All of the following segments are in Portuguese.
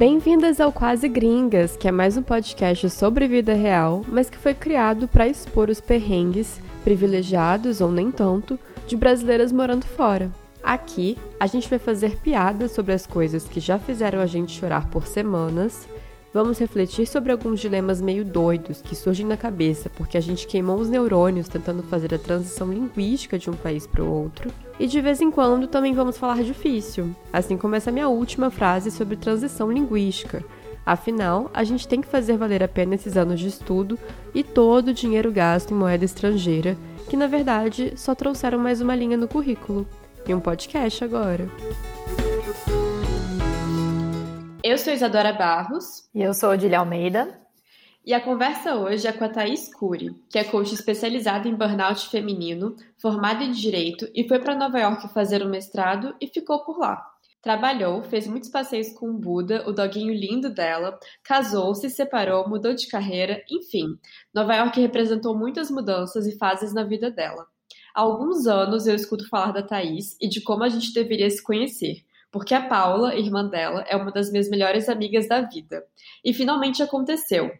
Bem-vindas ao Quase Gringas, que é mais um podcast sobre vida real, mas que foi criado para expor os perrengues, privilegiados ou nem tanto, de brasileiras morando fora. Aqui, a gente vai fazer piadas sobre as coisas que já fizeram a gente chorar por semanas Vamos refletir sobre alguns dilemas meio doidos que surgem na cabeça porque a gente queimou os neurônios tentando fazer a transição linguística de um país para o outro. E de vez em quando também vamos falar difícil, assim como essa minha última frase sobre transição linguística. Afinal, a gente tem que fazer valer a pena esses anos de estudo e todo o dinheiro gasto em moeda estrangeira, que na verdade só trouxeram mais uma linha no currículo. E um podcast agora. Eu sou Isadora Barros. E eu sou Odília Almeida. E a conversa hoje é com a Thaís Cury, que é coach especializada em burnout feminino, formada em Direito e foi para Nova York fazer um mestrado e ficou por lá. Trabalhou, fez muitos passeios com o Buda, o doguinho lindo dela, casou, se separou, mudou de carreira, enfim. Nova York representou muitas mudanças e fases na vida dela. Há alguns anos eu escuto falar da Thaís e de como a gente deveria se conhecer porque a Paula, irmã dela, é uma das minhas melhores amigas da vida. E finalmente aconteceu.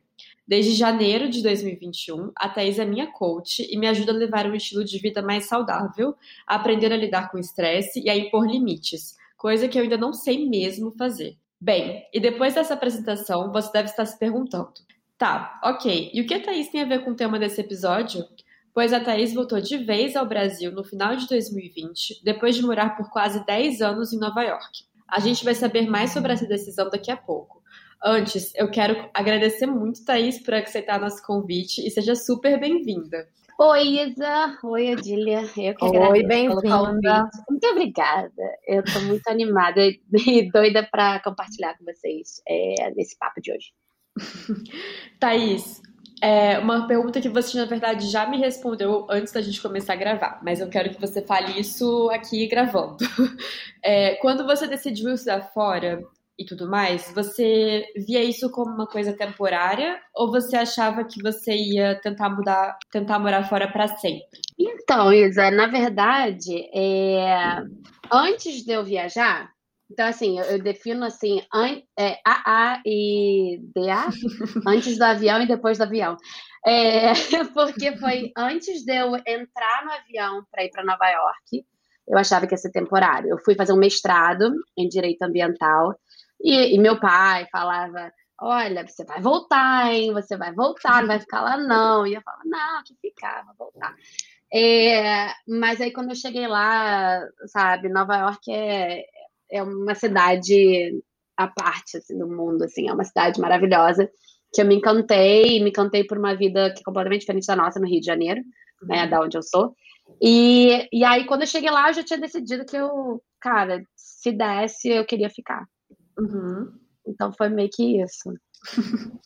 Desde janeiro de 2021, a Thais é minha coach e me ajuda a levar um estilo de vida mais saudável, a aprender a lidar com estresse e a impor limites, coisa que eu ainda não sei mesmo fazer. Bem, e depois dessa apresentação, você deve estar se perguntando: tá, ok, e o que a Thaís tem a ver com o tema desse episódio? Pois a Thaís voltou de vez ao Brasil no final de 2020, depois de morar por quase 10 anos em Nova York. A gente vai saber mais sobre essa decisão daqui a pouco. Antes, eu quero agradecer muito, Thaís, por aceitar nosso convite e seja super bem-vinda. Oi, Isa. Oi, Odília. Eu que Oi, bem-vinda. Muito obrigada. Eu estou muito animada e doida para compartilhar com vocês é, nesse papo de hoje. Thaís, é uma pergunta que você, na verdade, já me respondeu antes da gente começar a gravar, mas eu quero que você fale isso aqui gravando. É, quando você decidiu estudar fora e tudo mais, você via isso como uma coisa temporária ou você achava que você ia tentar mudar, tentar morar fora para sempre? Então, Isa, na verdade, é... antes de eu viajar, então, assim, eu, eu defino assim, an, é, AA e DA, antes do avião e depois do avião. É, porque foi antes de eu entrar no avião para ir para Nova York, eu achava que ia ser temporário. Eu fui fazer um mestrado em Direito Ambiental e, e meu pai falava, olha, você vai voltar, hein? Você vai voltar, não vai ficar lá não. E eu falava, não, que ficar, vou voltar. É, mas aí quando eu cheguei lá, sabe, Nova York é, é uma cidade à parte assim, do mundo, assim, é uma cidade maravilhosa que eu me encantei, me encantei por uma vida que é completamente diferente da nossa no Rio de Janeiro, né, uhum. né, da onde eu sou. E, e aí, quando eu cheguei lá, eu já tinha decidido que eu, cara, se desse, eu queria ficar. Uhum. Então foi meio que isso.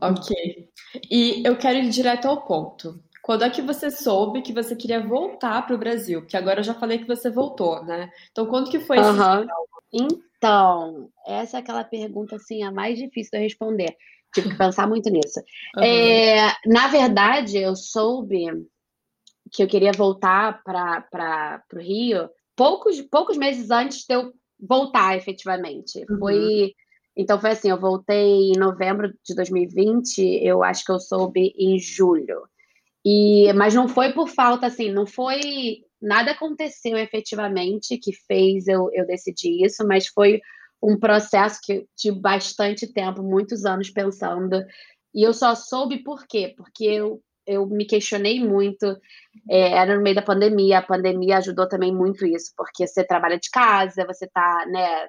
ok. E eu quero ir direto ao ponto. Quando é que você soube que você queria voltar para o Brasil? Porque agora eu já falei que você voltou, né? Então, quando que foi uhum. esse Então, essa é aquela pergunta assim, a mais difícil de eu responder. Tive que pensar muito nisso. Uhum. É, na verdade, eu soube que eu queria voltar para o Rio poucos, poucos meses antes de eu voltar, efetivamente. Uhum. Foi. Então foi assim, eu voltei em novembro de 2020, eu acho que eu soube em julho. E, mas não foi por falta, assim, não foi. Nada aconteceu efetivamente que fez eu, eu decidir isso, mas foi um processo que de bastante tempo, muitos anos pensando. E eu só soube por quê? Porque eu, eu me questionei muito. É, era no meio da pandemia, a pandemia ajudou também muito isso, porque você trabalha de casa, você tá, né?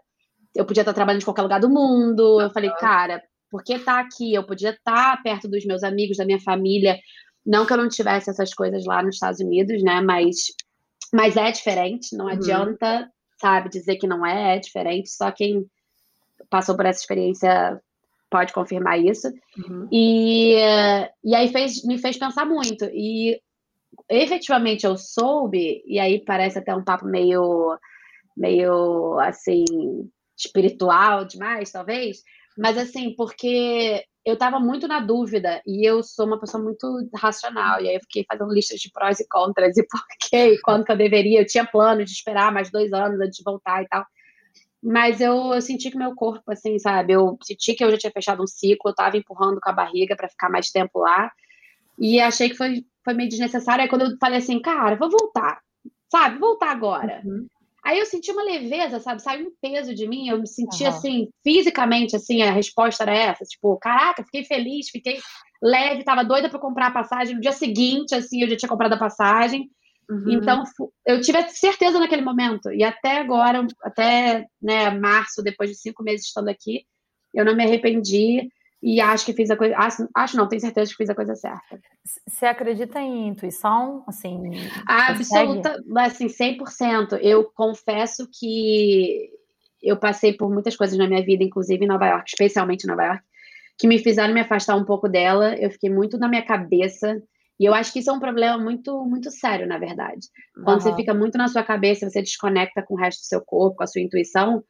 Eu podia estar trabalhando de qualquer lugar do mundo. Eu falei, cara, por que tá aqui? Eu podia estar perto dos meus amigos, da minha família não que eu não tivesse essas coisas lá nos Estados Unidos, né? Mas, mas é diferente, não uhum. adianta, sabe, dizer que não é, é diferente. Só quem passou por essa experiência pode confirmar isso. Uhum. E, e aí fez, me fez pensar muito. E efetivamente eu soube, e aí parece até um papo meio, meio assim, espiritual demais, talvez, mas assim, porque eu estava muito na dúvida e eu sou uma pessoa muito racional. E aí eu fiquei fazendo listas de prós e contras e por quê, e quando que eu deveria. Eu tinha plano de esperar mais dois anos antes de voltar e tal. mas eu, eu, senti que meu corpo, assim, sabe? Eu senti que eu já tinha fechado um ciclo, eu tava empurrando com a barriga para ficar mais tempo lá. E achei que foi, foi meio desnecessário. Aí quando eu falei assim, cara, vou voltar, sabe? Voltar agora. Uhum. Aí eu senti uma leveza, sabe? Saiu um peso de mim, eu me senti uhum. assim, fisicamente, assim, a resposta era essa. Tipo, caraca, fiquei feliz, fiquei leve, tava doida para comprar a passagem. No dia seguinte, assim, eu já tinha comprado a passagem. Uhum. Então, eu tive certeza naquele momento. E até agora, até né, março, depois de cinco meses estando aqui, eu não me arrependi e acho que fiz a coisa. Acho, acho não, tenho certeza que fiz a coisa certa. Você acredita em intuição? Assim, Absoluta, assim, 100%. Eu confesso que eu passei por muitas coisas na minha vida, inclusive em Nova York, especialmente em Nova York, que me fizeram me afastar um pouco dela. Eu fiquei muito na minha cabeça. E eu acho que isso é um problema muito, muito sério, na verdade. Quando uhum. você fica muito na sua cabeça, você desconecta com o resto do seu corpo, com a sua intuição,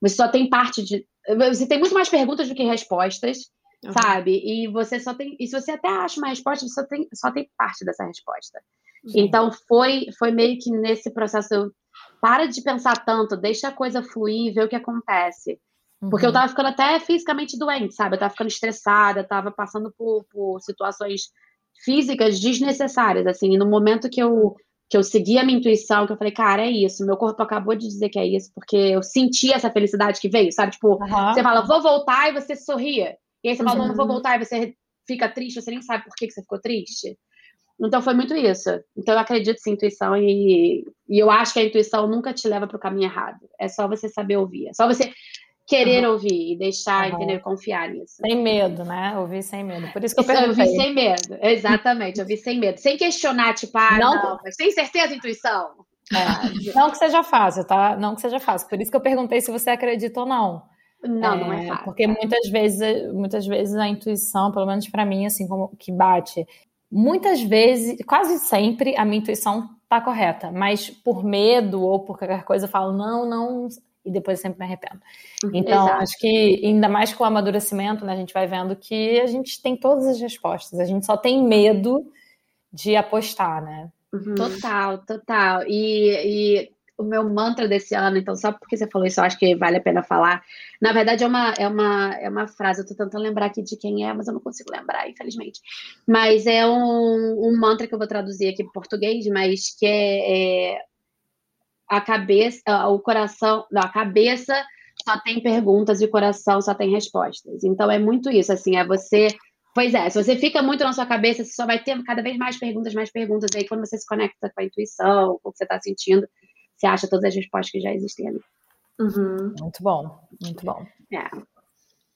você só tem parte de. Você tem muito mais perguntas do que respostas, uhum. sabe? E você só tem. E se você até acha uma resposta, você só tem, só tem parte dessa resposta. Uhum. Então foi, foi meio que nesse processo. Para de pensar tanto, deixa a coisa fluir e ver o que acontece. Porque eu uhum. tava ficando até fisicamente doente, sabe? Eu tava ficando estressada, tava passando por, por situações físicas desnecessárias, assim, e no momento que eu que eu segui a minha intuição, que eu falei, cara, é isso, meu corpo acabou de dizer que é isso, porque eu senti essa felicidade que veio, sabe? Tipo, uhum. você fala, vou voltar e você sorria. E aí você fala, não vou uhum. voltar e você fica triste, você nem sabe por que, que você ficou triste. Então foi muito isso. Então eu acredito em intuição e, e eu acho que a intuição nunca te leva para o caminho errado. É só você saber ouvir. É só você querer uhum. ouvir e deixar, uhum. entender, confiar nisso. Sem medo, né? Ouvir sem medo. Por isso que eu perguntei. Ouvir sem medo, exatamente. ouvir sem medo. Sem questionar, tipo, ah, não, não mas sem certeza, intuição. É. Não que seja fácil, tá? Não que seja fácil. Por isso que eu perguntei se você acredita ou não. Não, é, não é fácil. Porque muitas vezes, muitas vezes a intuição, pelo menos para mim, assim, como que bate, muitas vezes, quase sempre, a minha intuição tá correta, mas por medo ou por qualquer coisa eu falo, não, não, e depois eu sempre me arrependo. Uhum. Então, Exato. acho que ainda mais com o amadurecimento, né, a gente vai vendo que a gente tem todas as respostas, a gente só tem medo de apostar, né? Uhum. Total, total. E, e, o meu mantra desse ano, então, só porque você falou isso, eu acho que vale a pena falar. Na verdade, é uma, é uma, é uma frase, eu tô tentando lembrar aqui de quem é, mas eu não consigo lembrar, infelizmente. Mas é um, um mantra que eu vou traduzir aqui para português, mas que é, é a cabeça, o coração, não, a cabeça só tem perguntas e o coração só tem respostas. Então é muito isso, assim, é você. Pois é, se você fica muito na sua cabeça, você só vai ter cada vez mais perguntas, mais perguntas. E aí, quando você se conecta com a intuição, com o que você está sentindo, você acha todas as respostas que já existem ali. Uhum. Muito bom, muito bom. É.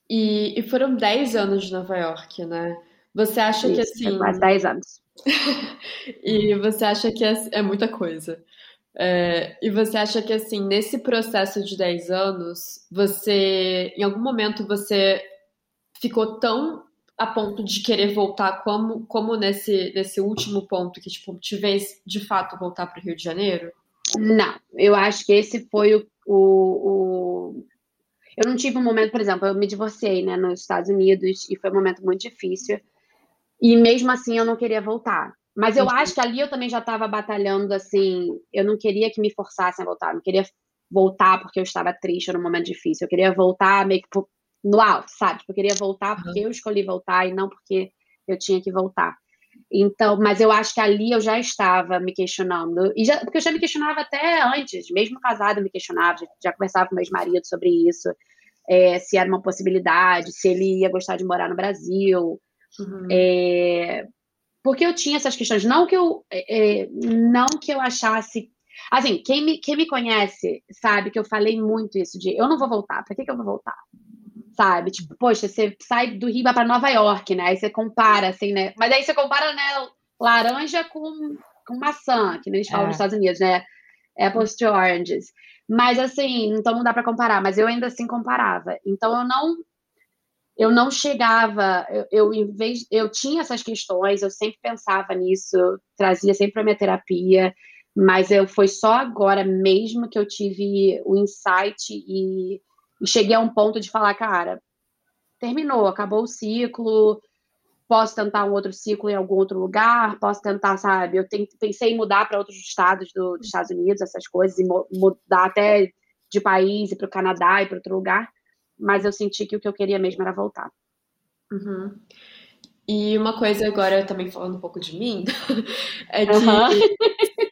E, e, foram 10 anos de Nova York, né? Você acha Isso, que assim. É quase 10 anos. e você acha que é, é muita coisa. É, e você acha que, assim, nesse processo de 10 anos, você, em algum momento, você ficou tão a ponto de querer voltar como, como nesse, nesse último ponto que, tipo, te fez, de fato, voltar para o Rio de Janeiro? Não, eu acho que esse foi o, o, o... Eu não tive um momento, por exemplo, eu me divorciei, né, nos Estados Unidos, e foi um momento muito difícil, e mesmo assim eu não queria voltar. Mas eu acho que ali eu também já estava batalhando, assim, eu não queria que me forçassem a voltar, não queria voltar porque eu estava triste num momento difícil, eu queria voltar meio que no alto, sabe? Tipo, eu queria voltar porque eu escolhi voltar e não porque eu tinha que voltar. Então, mas eu acho que ali eu já estava me questionando, e já, porque eu já me questionava até antes, mesmo casada eu me questionava, já, já conversava com meu ex-marido sobre isso, é, se era uma possibilidade, se ele ia gostar de morar no Brasil. Uhum. É, porque eu tinha essas questões. Não que eu, é, é, não que eu achasse. Assim, quem me, quem me conhece sabe que eu falei muito isso de eu não vou voltar. Pra que, que eu vou voltar? Sabe? Tipo, poxa, você sai do Rio vai pra Nova York, né? Aí você compara, assim, né? Mas aí você compara, né, laranja com, com maçã, que eles falam é. nos Estados Unidos, né? Apples to oranges. Mas assim, então não dá para comparar, mas eu ainda assim comparava. Então eu não eu não chegava, eu, eu, em vez, eu tinha essas questões, eu sempre pensava nisso, trazia sempre para minha terapia, mas eu foi só agora mesmo que eu tive o insight e, e cheguei a um ponto de falar, cara, terminou, acabou o ciclo, posso tentar um outro ciclo em algum outro lugar, posso tentar, sabe? Eu pensei em mudar para outros estados do, dos Estados Unidos, essas coisas, e mudar até de país, ir para o Canadá e para outro lugar, mas eu senti que o que eu queria mesmo era voltar. Uhum. E uma coisa agora, também falando um pouco de mim, é que uhum.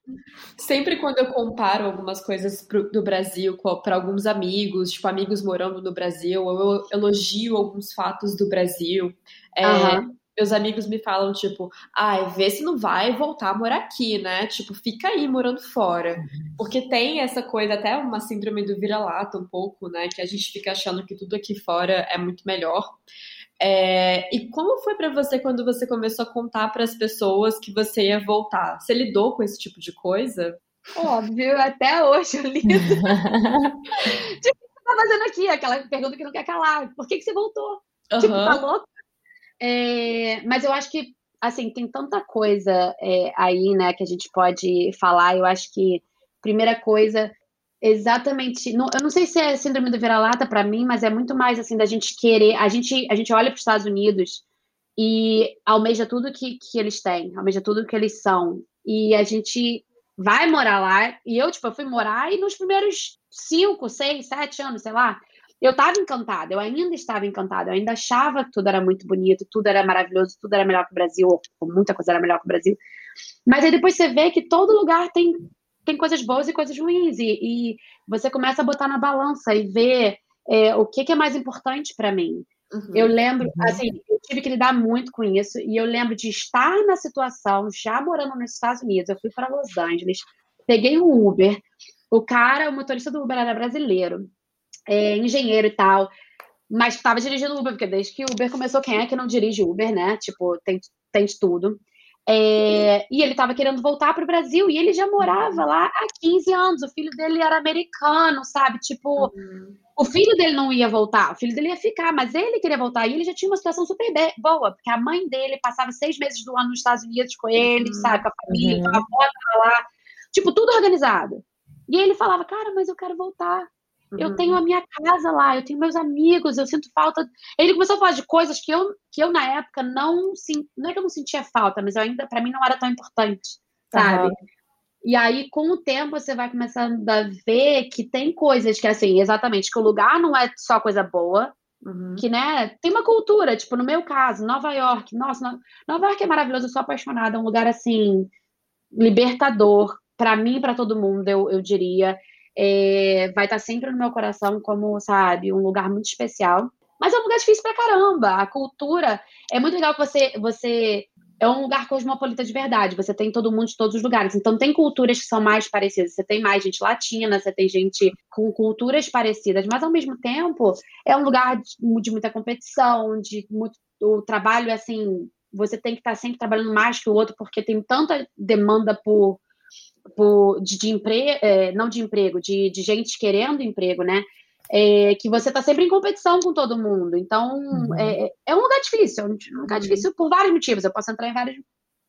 sempre quando eu comparo algumas coisas pro, do Brasil para alguns amigos, tipo amigos morando no Brasil, ou eu elogio alguns fatos do Brasil, é, uhum. Meus amigos me falam, tipo, ai, ah, vê se não vai voltar a morar aqui, né? Tipo, fica aí morando fora. Porque tem essa coisa, até uma síndrome do vira-lata um pouco, né? Que a gente fica achando que tudo aqui fora é muito melhor. É, e como foi para você quando você começou a contar para as pessoas que você ia voltar? Você lidou com esse tipo de coisa? Óbvio, até hoje eu lido. tipo, o que você tá fazendo aqui? Aquela pergunta que não quer calar. Por que, que você voltou? Uhum. Tipo, tá louco? É, mas eu acho que, assim, tem tanta coisa é, aí, né, que a gente pode falar. Eu acho que, primeira coisa, exatamente. Eu não sei se é síndrome do vira-lata para mim, mas é muito mais assim da gente querer. A gente, a gente olha para os Estados Unidos e almeja tudo que, que eles têm, almeja tudo que eles são. E a gente vai morar lá. E eu, tipo, eu fui morar e nos primeiros cinco, seis, sete anos, sei lá, eu estava encantada, eu ainda estava encantada, eu ainda achava que tudo era muito bonito, tudo era maravilhoso, tudo era melhor que o Brasil, ou muita coisa era melhor que o Brasil. Mas aí depois você vê que todo lugar tem tem coisas boas e coisas ruins, e, e você começa a botar na balança e ver é, o que, que, é mais importante para mim. Uhum. Eu lembro, uhum. assim, eu tive que lidar muito com isso, e eu lembro de estar na situação, já morando nos Estados Unidos, eu fui para Los Angeles, peguei um Uber, o cara, o motorista do Uber era brasileiro, é, engenheiro e tal, mas estava dirigindo Uber, porque desde que o Uber começou, quem é que não dirige Uber, né? Tipo, tem, tem de tudo. É, e ele estava querendo voltar para o Brasil e ele já morava lá há 15 anos. O filho dele era americano, sabe? Tipo, uhum. o filho dele não ia voltar, o filho dele ia ficar, mas ele queria voltar. E ele já tinha uma situação super boa, porque a mãe dele passava seis meses do ano nos Estados Unidos com ele, uhum. sabe? Com a família, uhum. com a avó lá. Tipo, tudo organizado. E ele falava, cara, mas eu quero voltar. Eu uhum. tenho a minha casa lá, eu tenho meus amigos, eu sinto falta. Ele começou a falar de coisas que eu, que eu na época não não é que eu não sentia falta, mas eu ainda para mim não era tão importante, sabe? Uhum. E aí com o tempo você vai começando a ver que tem coisas que assim, exatamente, que o lugar não é só coisa boa, uhum. que né, tem uma cultura, tipo no meu caso, Nova York, nossa, Nova York é maravilhoso, eu sou apaixonada, é um lugar assim libertador para mim, para todo mundo, eu, eu diria é, vai estar sempre no meu coração como, sabe, um lugar muito especial. Mas é um lugar difícil pra caramba. A cultura é muito legal que você, você é um lugar cosmopolita de verdade. Você tem todo mundo de todos os lugares. Então tem culturas que são mais parecidas. Você tem mais gente latina, você tem gente com culturas parecidas, mas ao mesmo tempo é um lugar de, de muita competição, de muito o trabalho assim, você tem que estar sempre trabalhando mais que o outro porque tem tanta demanda por por, de, de emprego, é, não de emprego, de, de gente querendo emprego, né? É, que você está sempre em competição com todo mundo. Então, uhum. é, é um lugar difícil, é um lugar uhum. difícil por vários motivos. Eu posso entrar em várias,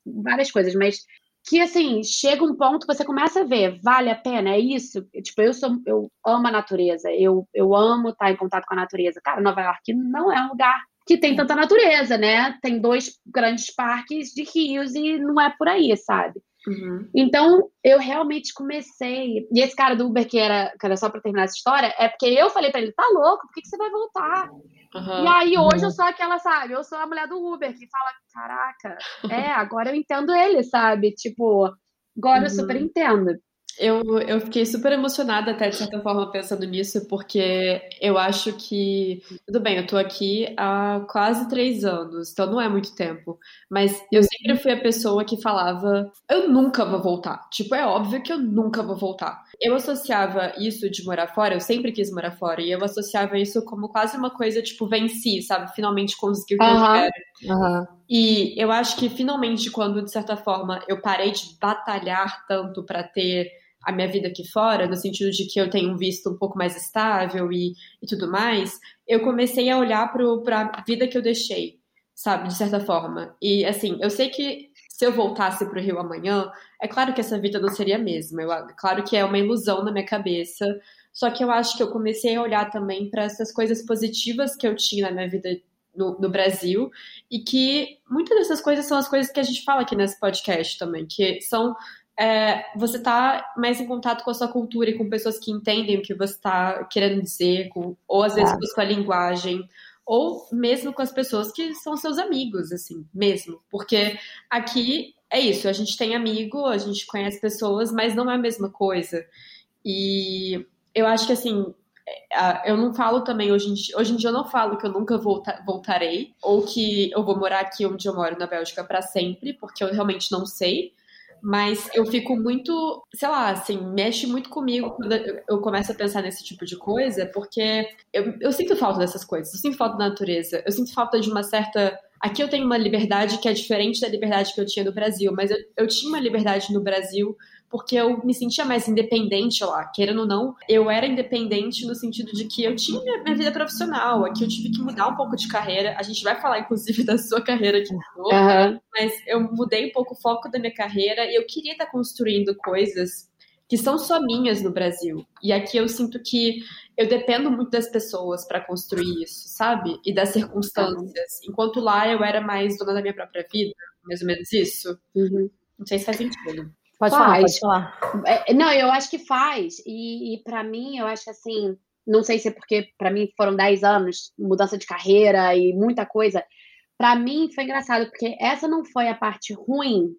várias coisas, mas que assim, chega um ponto que você começa a ver, vale a pena, é isso? Tipo, eu sou, eu amo a natureza, eu, eu amo estar em contato com a natureza. Cara, Nova York não é um lugar que tem tanta natureza, né? Tem dois grandes parques de rios e não é por aí, sabe? Uhum. Então, eu realmente comecei. E esse cara do Uber, que era, que era só para terminar essa história, é porque eu falei para ele: tá louco, por que, que você vai voltar? Uhum. E aí, hoje eu sou aquela, sabe? Eu sou a mulher do Uber que fala: caraca, é, agora eu entendo ele, sabe? Tipo, agora uhum. eu super entendo. Eu, eu fiquei super emocionada, até de certa forma, pensando nisso, porque eu acho que. Tudo bem, eu tô aqui há quase três anos, então não é muito tempo. Mas eu sempre fui a pessoa que falava: eu nunca vou voltar. Tipo, é óbvio que eu nunca vou voltar. Eu associava isso de morar fora, eu sempre quis morar fora, e eu associava isso como quase uma coisa, tipo, venci, sabe? Finalmente consegui o que eu quero. Uhum. E eu acho que finalmente, quando, de certa forma, eu parei de batalhar tanto para ter a minha vida aqui fora, no sentido de que eu tenho um visto um pouco mais estável e, e tudo mais, eu comecei a olhar para a vida que eu deixei, sabe, de certa forma. E assim, eu sei que se eu voltasse para o Rio amanhã, é claro que essa vida não seria a mesma. Eu, claro que é uma ilusão na minha cabeça. Só que eu acho que eu comecei a olhar também para essas coisas positivas que eu tinha na minha vida no, no, Brasil e que muitas dessas coisas são as coisas que a gente fala aqui nesse podcast também, que são é, você tá mais em contato com a sua cultura e com pessoas que entendem o que você está querendo dizer, com, ou às vezes com a sua linguagem, ou mesmo com as pessoas que são seus amigos, assim, mesmo. Porque aqui é isso, a gente tem amigo, a gente conhece pessoas, mas não é a mesma coisa. E eu acho que assim, é, eu não falo também hoje em dia, hoje em dia eu não falo que eu nunca volta, voltarei ou que eu vou morar aqui onde eu moro na Bélgica para sempre, porque eu realmente não sei. Mas eu fico muito, sei lá, assim, mexe muito comigo quando eu começo a pensar nesse tipo de coisa, porque eu, eu sinto falta dessas coisas, eu sinto falta da natureza, eu sinto falta de uma certa Aqui eu tenho uma liberdade que é diferente da liberdade que eu tinha no Brasil, mas eu, eu tinha uma liberdade no Brasil porque eu me sentia mais independente lá, querendo ou não, eu era independente no sentido de que eu tinha minha, vida profissional, aqui eu tive que mudar um pouco de carreira, a gente vai falar inclusive da sua carreira aqui uhum. mas eu mudei um pouco o foco da minha carreira e eu queria estar construindo coisas que são só minhas no Brasil. E aqui eu sinto que eu dependo muito das pessoas para construir isso, sabe? E das circunstâncias. Enquanto lá eu era mais dona da minha própria vida, mais ou menos isso. Uhum. Não sei se faz sentido. Pode faz. falar, pode falar. É, não, eu acho que faz. E, e para mim, eu acho assim, não sei se é porque para mim foram 10 anos, mudança de carreira e muita coisa. Para mim foi engraçado, porque essa não foi a parte ruim,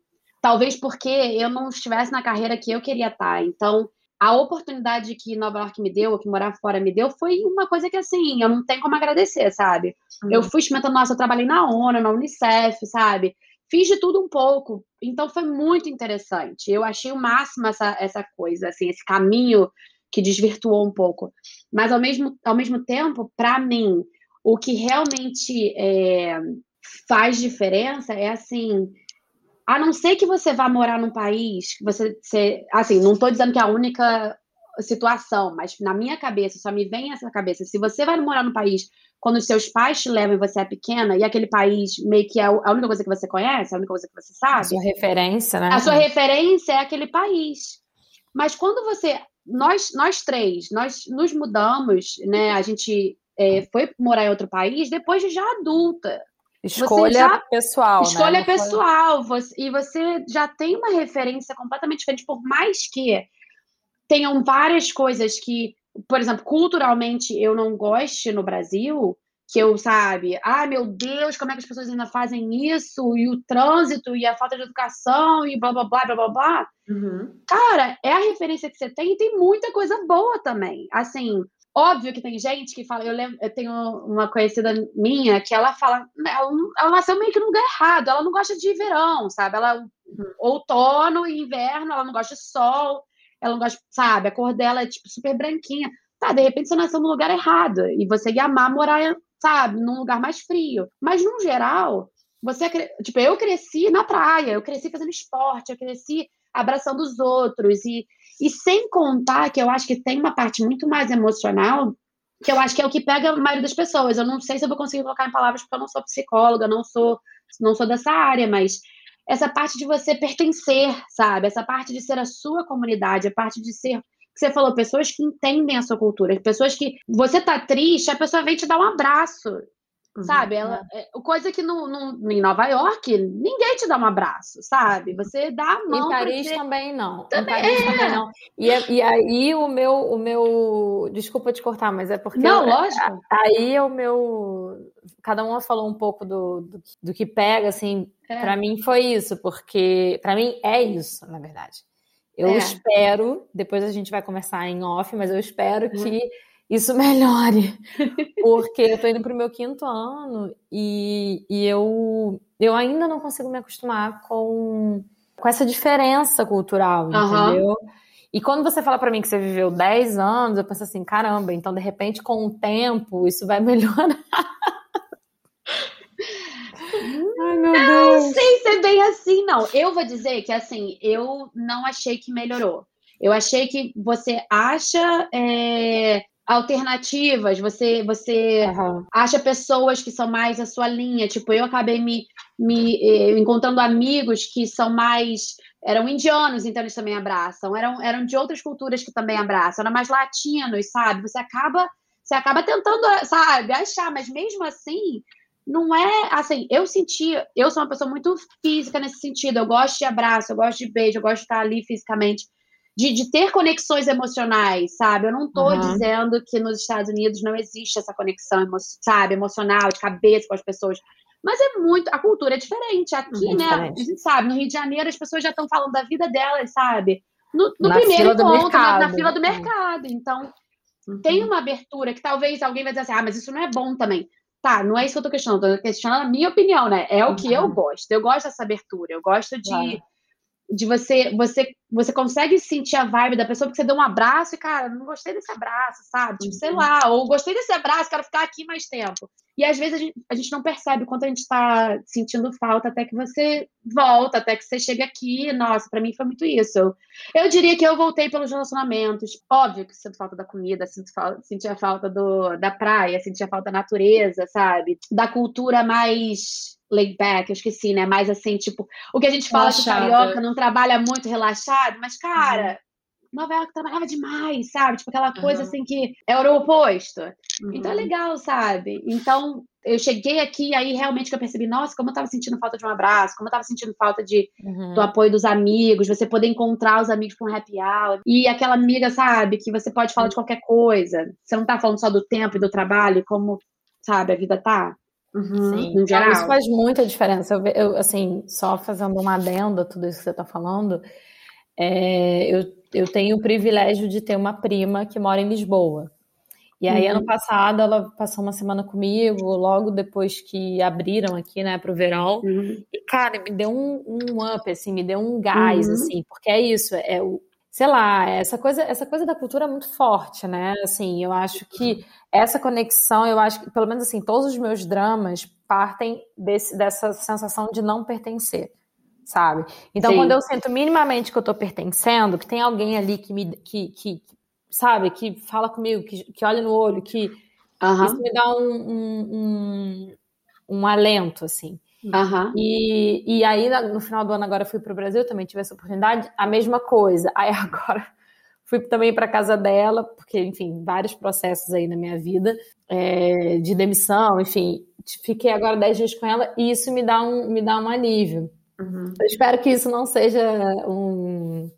talvez porque eu não estivesse na carreira que eu queria estar. Então, a oportunidade que Nova York me deu, ou que morar fora me deu, foi uma coisa que, assim, eu não tenho como agradecer, sabe? Uhum. Eu fui experimentando, nossa, eu trabalhei na ONU, na Unicef, sabe? Fiz de tudo um pouco. Então, foi muito interessante. Eu achei o máximo essa, essa coisa, assim, esse caminho que desvirtuou um pouco. Mas, ao mesmo, ao mesmo tempo, para mim, o que realmente é, faz diferença é, assim a não ser que você vá morar num país que você, você assim, não estou dizendo que é a única situação, mas na minha cabeça, só me vem essa cabeça. Se você vai morar num país quando os seus pais te levam e você é pequena, e aquele país meio que é a única coisa que você conhece, a única coisa que você sabe. A sua referência, né? A sua referência é aquele país. Mas quando você. Nós, nós três, nós nos mudamos, né? A gente é, foi morar em outro país depois de já adulta. Escolha já, pessoal. Né? Escolha né? pessoal. Você, e você já tem uma referência completamente diferente, por mais que tenham várias coisas que, por exemplo, culturalmente eu não goste no Brasil, que eu, sabe, ai ah, meu Deus, como é que as pessoas ainda fazem isso? E o trânsito, e a falta de educação, e blá blá blá blá blá blá. Uhum. Cara, é a referência que você tem e tem muita coisa boa também. Assim, Óbvio que tem gente que fala, eu, lembro, eu tenho uma conhecida minha que ela fala, ela, ela nasceu meio que num lugar errado, ela não gosta de verão, sabe? Ela outono e inverno, ela não gosta de sol, ela não gosta, sabe? A cor dela é tipo super branquinha. Tá, de repente você nasceu no lugar errado e você ia amar morar, sabe, num lugar mais frio. Mas no geral, você, tipo, eu cresci na praia, eu cresci fazendo esporte, eu cresci abraçando os outros e e sem contar que eu acho que tem uma parte muito mais emocional, que eu acho que é o que pega a maioria das pessoas. Eu não sei se eu vou conseguir colocar em palavras porque eu não sou psicóloga, não sou, não sou dessa área, mas essa parte de você pertencer, sabe? Essa parte de ser a sua comunidade, a parte de ser que você falou, pessoas que entendem a sua cultura, pessoas que você tá triste, a pessoa vem te dar um abraço. Uhum. Sabe? Ela, é. é, coisa que no, no, em Nova York ninguém te dá um abraço, sabe? Você dá a mão. Em Paris também não. Também, em Paris é. também não. E, é, e aí o meu, o meu. Desculpa te cortar, mas é porque. Não, lógico. Aí o meu. Cada uma falou um pouco do, do, do que pega, assim. É. Para mim foi isso, porque. para mim é isso, na verdade. Eu é. espero, depois a gente vai conversar em off, mas eu espero uhum. que isso melhore. Porque eu tô indo pro meu quinto ano e, e eu, eu ainda não consigo me acostumar com, com essa diferença cultural, uhum. entendeu? E quando você fala para mim que você viveu 10 anos, eu penso assim, caramba, então de repente com o tempo isso vai melhorar. Ai, meu Deus. Não sei ser bem assim, não. Eu vou dizer que assim, eu não achei que melhorou. Eu achei que você acha é, alternativas, você você uhum. acha pessoas que são mais a sua linha, tipo, eu acabei me, me eh, encontrando amigos que são mais eram indianos, então eles também abraçam, eram, eram de outras culturas que também abraçam, eram mais latinos, sabe? Você acaba você acaba tentando, sabe, achar, mas mesmo assim, não é assim, eu senti, eu sou uma pessoa muito física nesse sentido, eu gosto de abraço, eu gosto de beijo, eu gosto de estar ali fisicamente, de, de ter conexões emocionais, sabe? Eu não tô uhum. dizendo que nos Estados Unidos não existe essa conexão, sabe, emocional, de cabeça com as pessoas. Mas é muito. A cultura é diferente. Aqui, né? Diferente. A gente sabe, no Rio de Janeiro as pessoas já estão falando da vida delas, sabe? No, no primeiro encontro, na, na, fila do mercado. Então, uhum. tem uma abertura que talvez alguém vai dizer assim: ah, mas isso não é bom também. Tá, não é isso que eu tô questionando, tô questionando a minha opinião, né? É o que eu gosto. Eu gosto dessa abertura, eu gosto de. Claro de você, você, você consegue sentir a vibe da pessoa porque você deu um abraço e, cara, não gostei desse abraço, sabe? Tipo, sei uhum. lá, ou gostei desse abraço, quero ficar aqui mais tempo. E às vezes a gente, a gente não percebe quanto a gente tá sentindo falta até que você volta, até que você chega aqui. Nossa, para mim foi muito isso. Eu, eu diria que eu voltei pelos relacionamentos. Óbvio que sinto falta da comida, sinto falta, sentia falta do, da praia, sentia falta da natureza, sabe? Da cultura mais laid back, eu esqueci, né? Mais assim, tipo, o que a gente fala Relaxada. que o carioca não trabalha muito relaxado, mas, cara, uhum. Nova York trabalhava demais, sabe? Tipo, aquela coisa uhum. assim que é o oposto. Uhum. Então é uhum. legal, sabe? Então, eu cheguei aqui aí realmente que eu percebi, nossa, como eu tava sentindo falta de um abraço, como eu tava sentindo falta de, uhum. do apoio dos amigos, você poder encontrar os amigos para um happy hour. E aquela amiga, sabe, que você pode falar de qualquer coisa. Você não tá falando só do tempo e do trabalho, como, sabe, a vida tá. Uhum, Sim, no geral. Isso faz muita diferença. Eu, eu, assim, só fazendo uma adenda a tudo isso que você está falando, é, eu, eu tenho o privilégio de ter uma prima que mora em Lisboa. E aí, uhum. ano passado, ela passou uma semana comigo, logo depois que abriram aqui, né, para o verão. Uhum. E, cara, me deu um, um, up, assim, me deu um gás, uhum. assim, porque é isso, é o, sei lá, essa coisa, essa coisa da cultura é muito forte, né? Assim, eu acho que essa conexão, eu acho que, pelo menos assim, todos os meus dramas partem desse, dessa sensação de não pertencer, sabe? Então, Sim. quando eu sinto minimamente que eu tô pertencendo, que tem alguém ali que me, que, que sabe, que fala comigo, que, que olha no olho, que uhum. isso me dá um, um, um, um alento, assim. Uhum. E, e aí, no final do ano, agora fui para o Brasil, também tive essa oportunidade, a mesma coisa. Aí agora fui também para casa dela, porque, enfim, vários processos aí na minha vida, é, de demissão, enfim. Fiquei agora 10 dias com ela e isso me dá um, me dá um alívio. Uhum. Eu espero que isso não seja um,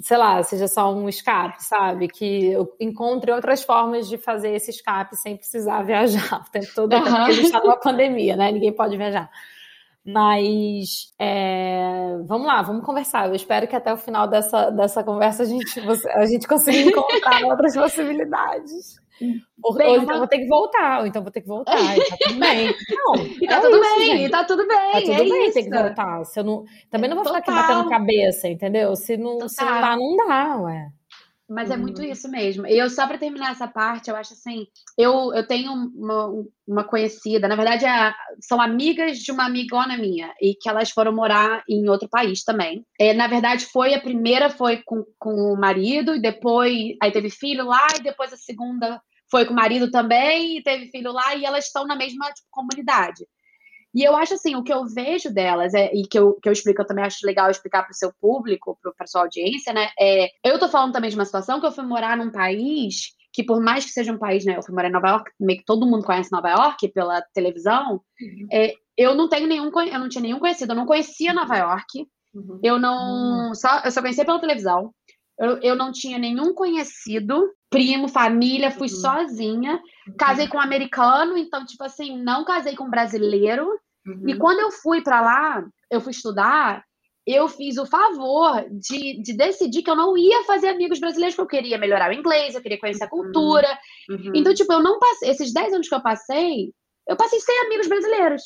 sei lá, seja só um escape, sabe? Que eu encontre outras formas de fazer esse escape sem precisar viajar o tempo todo, uhum. porque a gente está numa pandemia, né? Ninguém pode viajar. Mas é, vamos lá, vamos conversar. Eu espero que até o final dessa, dessa conversa a gente, a gente consiga encontrar outras possibilidades. Ou, bem, ou então vou ter que voltar, ou então vou ter que voltar, e tá tudo bem. Não, e tá é tudo isso, bem, gente. e tá tudo bem. Tá tudo é bem isso. ter que voltar. Se eu não, também não vou Total. ficar aqui batendo cabeça, entendeu? Se não, se não dá, não dá, ué. Mas é muito uhum. isso mesmo. E eu, só para terminar essa parte, eu acho assim: eu, eu tenho uma, uma conhecida, na verdade, é, são amigas de uma amigona minha, e que elas foram morar em outro país também. É, na verdade, foi a primeira foi com, com o marido, e depois aí teve filho lá, e depois a segunda foi com o marido também, e teve filho lá, e elas estão na mesma tipo, comunidade. E eu acho assim, o que eu vejo delas, é, e que eu, que eu explico, eu também acho legal explicar para o seu público, para sua audiência, né? É, eu tô falando também de uma situação que eu fui morar num país que, por mais que seja um país, né? Eu fui morar em Nova York, meio que todo mundo conhece Nova York pela televisão. Uhum. É, eu não tenho nenhum, eu não tinha nenhum conhecido, eu não conhecia Nova York. Uhum. Eu não. Uhum. Só, eu só conhecia pela televisão. Eu, eu não tinha nenhum conhecido, primo, família, fui uhum. sozinha. Casei com um americano, então, tipo assim, não casei com um brasileiro. Uhum. E quando eu fui para lá, eu fui estudar, eu fiz o favor de, de decidir que eu não ia fazer amigos brasileiros, porque eu queria melhorar o inglês, eu queria conhecer a uhum. cultura. Uhum. Então, tipo, eu não passei. Esses 10 anos que eu passei, eu passei sem amigos brasileiros.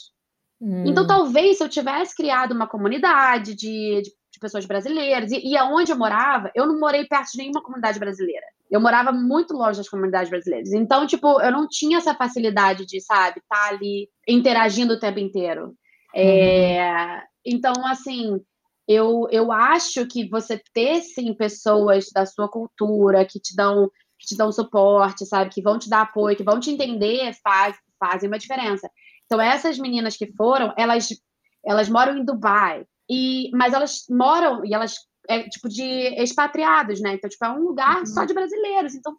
Uhum. Então, talvez se eu tivesse criado uma comunidade de, de, de pessoas brasileiras, e, e aonde eu morava, eu não morei perto de nenhuma comunidade brasileira. Eu morava muito longe das comunidades brasileiras. Então, tipo, eu não tinha essa facilidade de, sabe, estar tá ali interagindo o tempo inteiro. É, uhum. Então, assim, eu, eu acho que você ter, sim, pessoas da sua cultura que te dão que te dão suporte, sabe, que vão te dar apoio, que vão te entender, faz, fazem uma diferença. Então, essas meninas que foram, elas, elas moram em Dubai, e, mas elas moram e elas é tipo de expatriados, né? Então, tipo, é um lugar uhum. só de brasileiros. Então,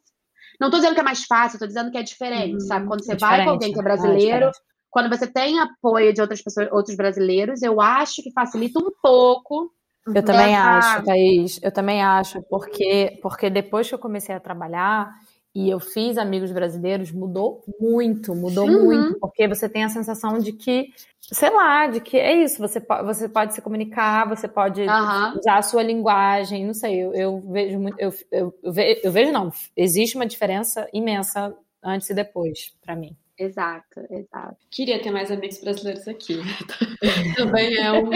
não tô dizendo que é mais fácil, tô dizendo que é diferente, uhum. sabe? Quando você é vai com alguém que é brasileiro, é quando você tem apoio de outras pessoas, outros brasileiros, eu acho que facilita um pouco. Eu também essa... acho, Thaís. Eu também acho, porque, porque depois que eu comecei a trabalhar e eu fiz amigos brasileiros, mudou muito, mudou uhum. muito, porque você tem a sensação de que, sei lá, de que é isso, você, você pode se comunicar, você pode uhum. usar a sua linguagem, não sei, eu, eu vejo muito, eu, eu, eu, vejo, eu vejo não, existe uma diferença imensa antes e depois, para mim. Exato, exato. Queria ter mais amigos brasileiros aqui. Também é, um,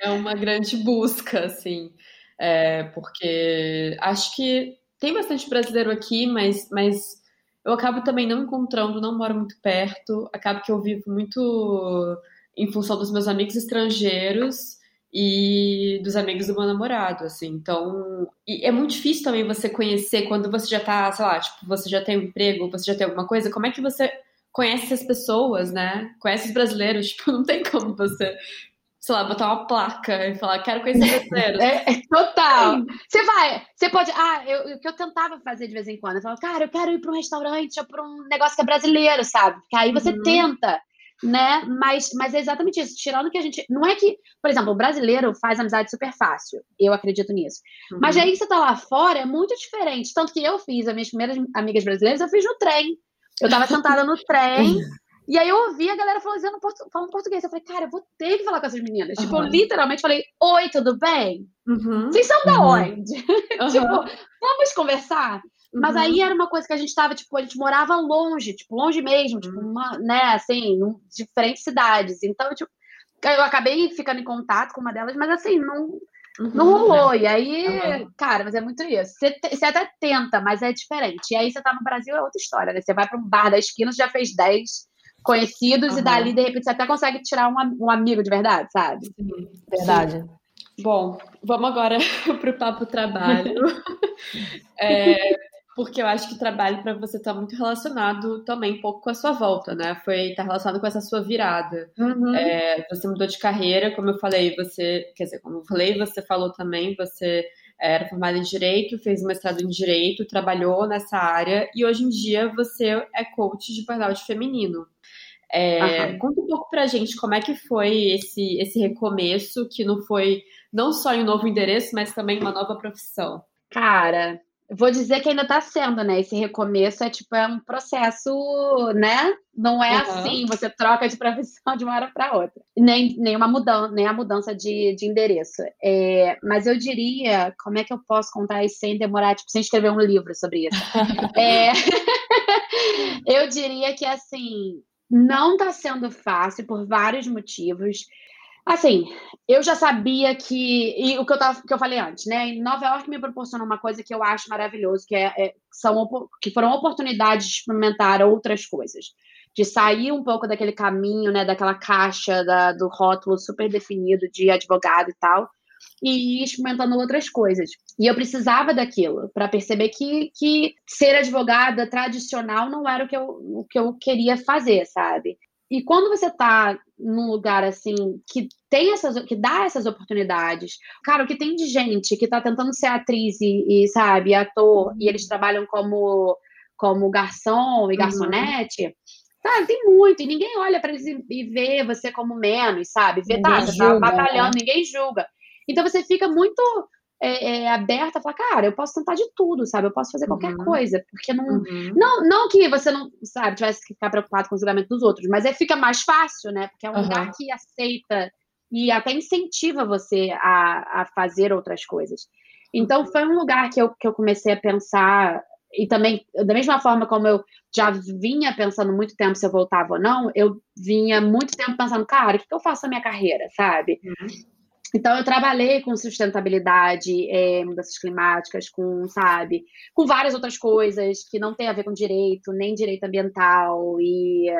é uma grande busca, assim, é, porque acho que tem bastante brasileiro aqui, mas, mas eu acabo também não encontrando, não moro muito perto, acabo que eu vivo muito em função dos meus amigos estrangeiros e dos amigos do meu namorado, assim. Então, é muito difícil também você conhecer quando você já tá, sei lá, tipo, você já tem um emprego, você já tem alguma coisa, como é que você conhece as pessoas, né? Conhece os brasileiros, tipo, não tem como você, sei lá, botar uma placa e falar, quero conhecer brasileiros. É, é, total. Você vai, você pode, ah, eu, o que eu tentava fazer de vez em quando, eu falava, cara, eu quero ir para um restaurante ou para um negócio que é brasileiro, sabe? Porque aí você uhum. tenta, né? Mas, mas é exatamente isso. Tirando que a gente. Não é que, por exemplo, o brasileiro faz amizade super fácil. Eu acredito nisso. Uhum. Mas aí que você tá lá fora é muito diferente. Tanto que eu fiz, as minhas primeiras amigas brasileiras, eu fiz no trem. Eu tava sentada no trem. E aí eu ouvi a galera falando, falando português. Eu falei, cara, eu vou ter que falar com essas meninas. Uhum. Tipo, eu literalmente falei, oi, tudo bem? Uhum. Vocês são da uhum. onde? tipo, vamos conversar? Mas aí uhum. era uma coisa que a gente tava, tipo, a gente morava longe, tipo, longe mesmo, tipo, uhum. uma, né, assim, em diferentes cidades. Então, tipo, eu acabei ficando em contato com uma delas, mas assim, não, Uhum, não rolou. E aí, uhum. cara, mas é muito isso. Você, você, até tenta, mas é diferente. E aí você tá no Brasil, é outra história, né? Você vai para um bar da esquina, já fez 10 conhecidos, uhum. e dali, de repente, você até consegue tirar um, um amigo de verdade, sabe? Sim, verdade. Sim. Bom, vamos agora para o papo trabalho. é, porque eu acho que o trabalho para você está muito relacionado também um pouco com a sua volta, né? Foi tá relacionado com essa sua virada. Uhum. É, você mudou de carreira, como eu falei, você, quer dizer, como eu falei, você falou também, você era formada em direito, fez um mestrado em direito, trabalhou nessa área e hoje em dia você é coach de burnout feminino. É, conta um pouco pra gente como é que foi esse, esse recomeço, que não foi não só em um novo endereço, mas também uma nova profissão. Cara, Vou dizer que ainda está sendo, né? Esse recomeço é tipo é um processo, né? Não é uhum. assim, você troca de profissão de uma hora para outra. Nem, nem uma mudança, nem a mudança de, de endereço. É, mas eu diria, como é que eu posso contar isso sem demorar, tipo, sem escrever um livro sobre isso? é, eu diria que assim, não está sendo fácil por vários motivos. Assim, eu já sabia que. E o que eu, tava, que eu falei antes, né? Em Nova York me proporcionou uma coisa que eu acho maravilhoso, que, é, é, são, que foram oportunidades de experimentar outras coisas. De sair um pouco daquele caminho, né? Daquela caixa da, do rótulo super definido de advogado e tal, e ir experimentando outras coisas. E eu precisava daquilo para perceber que, que ser advogada tradicional não era o que, eu, o que eu queria fazer, sabe? E quando você está num lugar assim que tem essas, que dá essas oportunidades, cara, o que tem de gente que está tentando ser atriz e, e, sabe, ator, e eles trabalham como como garçom e uhum. garçonete, uhum. Sabe, tem muito, e ninguém olha para eles e vê você como menos, sabe? Vê, tá, você tá batalhando, né? ninguém julga. Então você fica muito é, é, aberta a falar, cara, eu posso tentar de tudo, sabe? Eu posso fazer qualquer uhum. coisa, porque não, uhum. não, não que você não, sabe, tivesse que ficar preocupado com o julgamento dos outros, mas é fica mais fácil, né? Porque é um uhum. lugar que aceita e até incentiva você a, a fazer outras coisas. Então foi um lugar que eu, que eu comecei a pensar e também da mesma forma como eu já vinha pensando muito tempo se eu voltava ou não, eu vinha muito tempo pensando, cara, o que, eu faço na minha carreira, sabe? Uhum. Então, eu trabalhei com sustentabilidade, é, mudanças climáticas, com, sabe, com várias outras coisas que não tem a ver com direito, nem direito ambiental, e,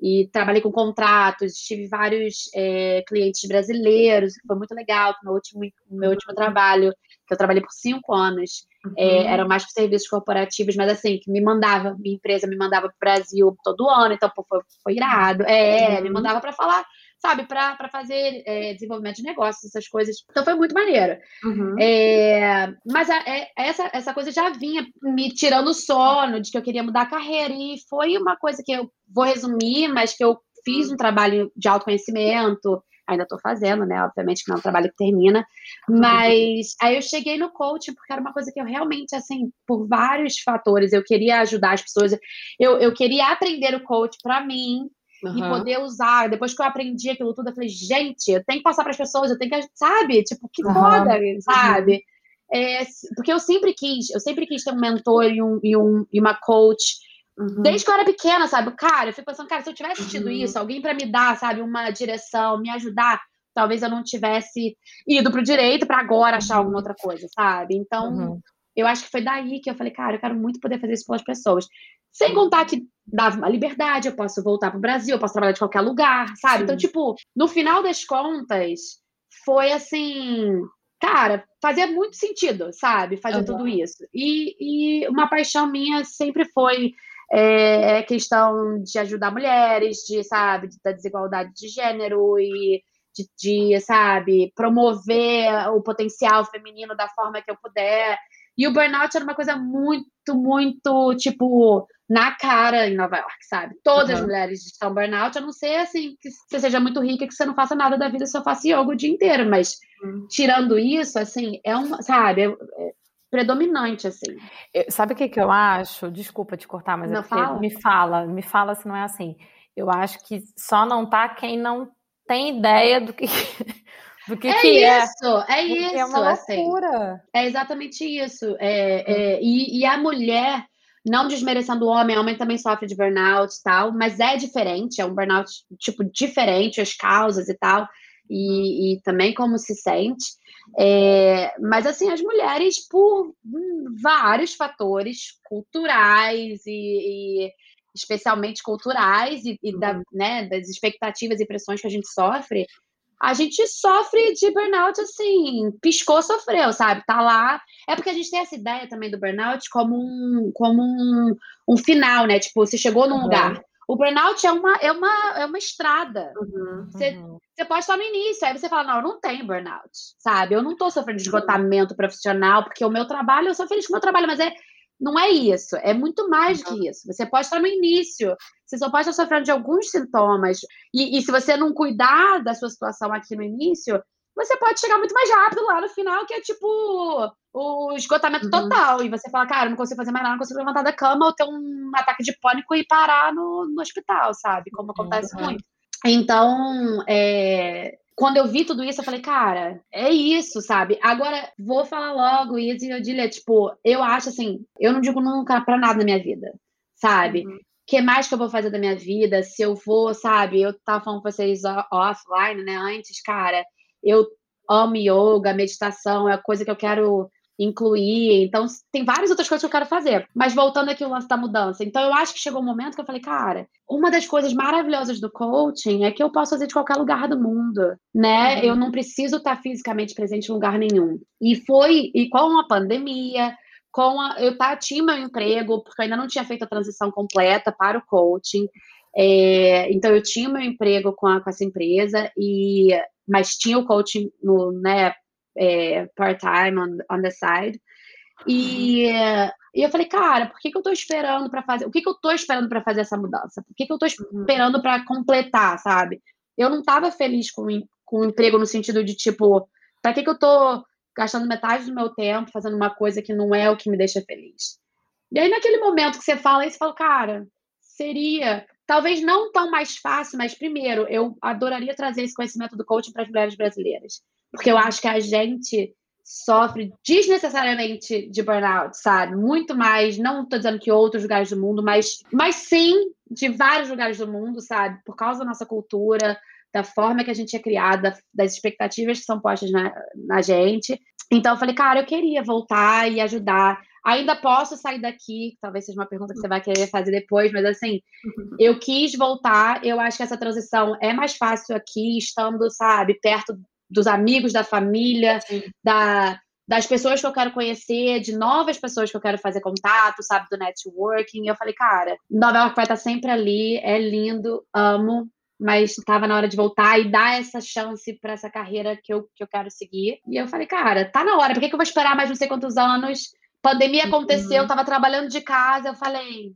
e trabalhei com contratos, tive vários é, clientes brasileiros, que foi muito legal, no meu último, meu último trabalho, que eu trabalhei por cinco anos, é, uhum. é, eram mais por serviços corporativos, mas assim, que me mandava, minha empresa me mandava para o Brasil todo ano, então pô, foi, foi irado, é, uhum. me mandava para falar sabe, para fazer é, desenvolvimento de negócios, essas coisas. Então foi muito maneiro. Uhum. É, mas a, é, essa, essa coisa já vinha me tirando o sono de que eu queria mudar a carreira. E foi uma coisa que eu vou resumir, mas que eu fiz um trabalho de autoconhecimento, ainda estou fazendo, né? Obviamente que não é um trabalho que termina, mas aí eu cheguei no coaching porque era uma coisa que eu realmente, assim, por vários fatores, eu queria ajudar as pessoas, eu, eu queria aprender o coach para mim, Uhum. e poder usar. Depois que eu aprendi aquilo tudo, eu falei, gente, eu tenho que passar para as pessoas, eu tenho que, sabe? Tipo, que uhum. foda, sabe? Uhum. É, porque eu sempre quis, eu sempre quis ter um mentor e, um, e, um, e uma coach. Uhum. Desde que eu era pequena, sabe? Cara, eu fico pensando, cara, se eu tivesse tido uhum. isso, alguém para me dar, sabe, uma direção, me ajudar, talvez eu não tivesse ido pro direito para agora achar alguma outra coisa, sabe? Então, uhum. Eu acho que foi daí que eu falei, cara, eu quero muito poder fazer isso pelas pessoas. Sem contar que dava uma liberdade, eu posso voltar pro Brasil, eu posso trabalhar de qualquer lugar, sabe? Então, Sim. Então, tipo, no final das contas, foi assim, cara, fazia muito sentido, sabe? Fazer uhum. tudo isso. E, e uma paixão minha sempre foi é, questão de ajudar mulheres, de, sabe, da desigualdade de gênero e de, de, sabe, promover o potencial feminino da forma que eu puder. E o burnout era uma coisa muito, muito, tipo, na cara em Nova York, sabe? Todas uhum. as mulheres estão burnout, a não ser assim que você seja muito rica, que você não faça nada da vida, só faça yoga o dia inteiro. Mas uhum. tirando isso, assim, é uma, sabe, é, é predominante, assim. Eu, sabe o que, que eu acho? Desculpa te cortar, mas é não é fala? me fala, me fala se não é assim. Eu acho que só não tá quem não tem ideia do que. Do que, é que é. isso, é, é isso, é uma loucura. Assim. É exatamente isso. É, é, e, e a mulher, não desmerecendo o homem, o homem também sofre de burnout e tal, mas é diferente, é um burnout, tipo, diferente, as causas e tal, e, e também como se sente. É, mas, assim, as mulheres, por vários fatores culturais e, e especialmente culturais e, e da, uhum. né, das expectativas e pressões que a gente sofre, a gente sofre de burnout assim, piscou, sofreu, sabe? Tá lá. É porque a gente tem essa ideia também do burnout como um, como um, um final, né? Tipo, você chegou num uhum. lugar. O burnout é uma, é uma, é uma estrada. Uhum, você, uhum. você pode estar no início, aí você fala, não, eu não tenho burnout, sabe? Eu não estou sofrendo de esgotamento profissional, porque o meu trabalho, eu sou feliz com o meu trabalho, mas é, não é isso, é muito mais uhum. que isso. Você pode estar no início, você só pode estar sofrendo de alguns sintomas. E, e se você não cuidar da sua situação aqui no início, você pode chegar muito mais rápido lá no final, que é tipo o esgotamento uhum. total. E você fala, cara, não consigo fazer mais nada, não consigo levantar da cama ou ter um ataque de pânico e parar no, no hospital, sabe? Como acontece uhum. muito. Então, é, quando eu vi tudo isso, eu falei, cara, é isso, sabe? Agora, vou falar logo, e eu diria, tipo, eu acho assim, eu não digo nunca pra nada na minha vida, sabe? Uhum que mais que eu vou fazer da minha vida? Se eu vou, sabe? Eu tava falando com vocês offline, né? Antes, cara, eu amo yoga, meditação, é a coisa que eu quero incluir. Então, tem várias outras coisas que eu quero fazer. Mas voltando aqui ao lance da mudança. Então, eu acho que chegou um momento que eu falei, cara, uma das coisas maravilhosas do coaching é que eu posso fazer de qualquer lugar do mundo, né? Uhum. Eu não preciso estar fisicamente presente em lugar nenhum. E foi, e com a pandemia, com a, eu tá, tinha meu emprego, porque eu ainda não tinha feito a transição completa para o coaching. É, então eu tinha meu emprego com, a, com, essa empresa, e, mas tinha o coaching no né, é, part-time on, on, the side. E, e, eu falei, cara, por que, que eu tô esperando para fazer? O que, que eu tô esperando para fazer essa mudança? Por que, que eu tô uhum. esperando para completar, sabe? Eu não tava feliz com, com o emprego no sentido de tipo, para que, que eu tô gastando metade do meu tempo fazendo uma coisa que não é o que me deixa feliz. E aí, naquele momento que você fala isso, você fala, cara, seria talvez não tão mais fácil, mas primeiro, eu adoraria trazer esse conhecimento do coaching para as mulheres brasileiras. Porque eu acho que a gente sofre desnecessariamente de burnout, sabe? Muito mais, não estou dizendo que outros lugares do mundo, mas, mas sim de vários lugares do mundo, sabe? Por causa da nossa cultura, da forma que a gente é criada, das expectativas que são postas na, na gente. Então eu falei, cara, eu queria voltar e ajudar. Ainda posso sair daqui, talvez seja uma pergunta que você vai querer fazer depois, mas assim, eu quis voltar. Eu acho que essa transição é mais fácil aqui, estando, sabe, perto dos amigos, da família, da, das pessoas que eu quero conhecer, de novas pessoas que eu quero fazer contato, sabe, do networking. Eu falei, cara, Nova York vai estar sempre ali, é lindo, amo, mas estava na hora de voltar e dar essa chance para essa carreira que eu, que eu quero seguir. E eu falei, cara, tá na hora, por que, que eu vou esperar mais não sei quantos anos? Pandemia uhum. aconteceu, eu tava trabalhando de casa, eu falei,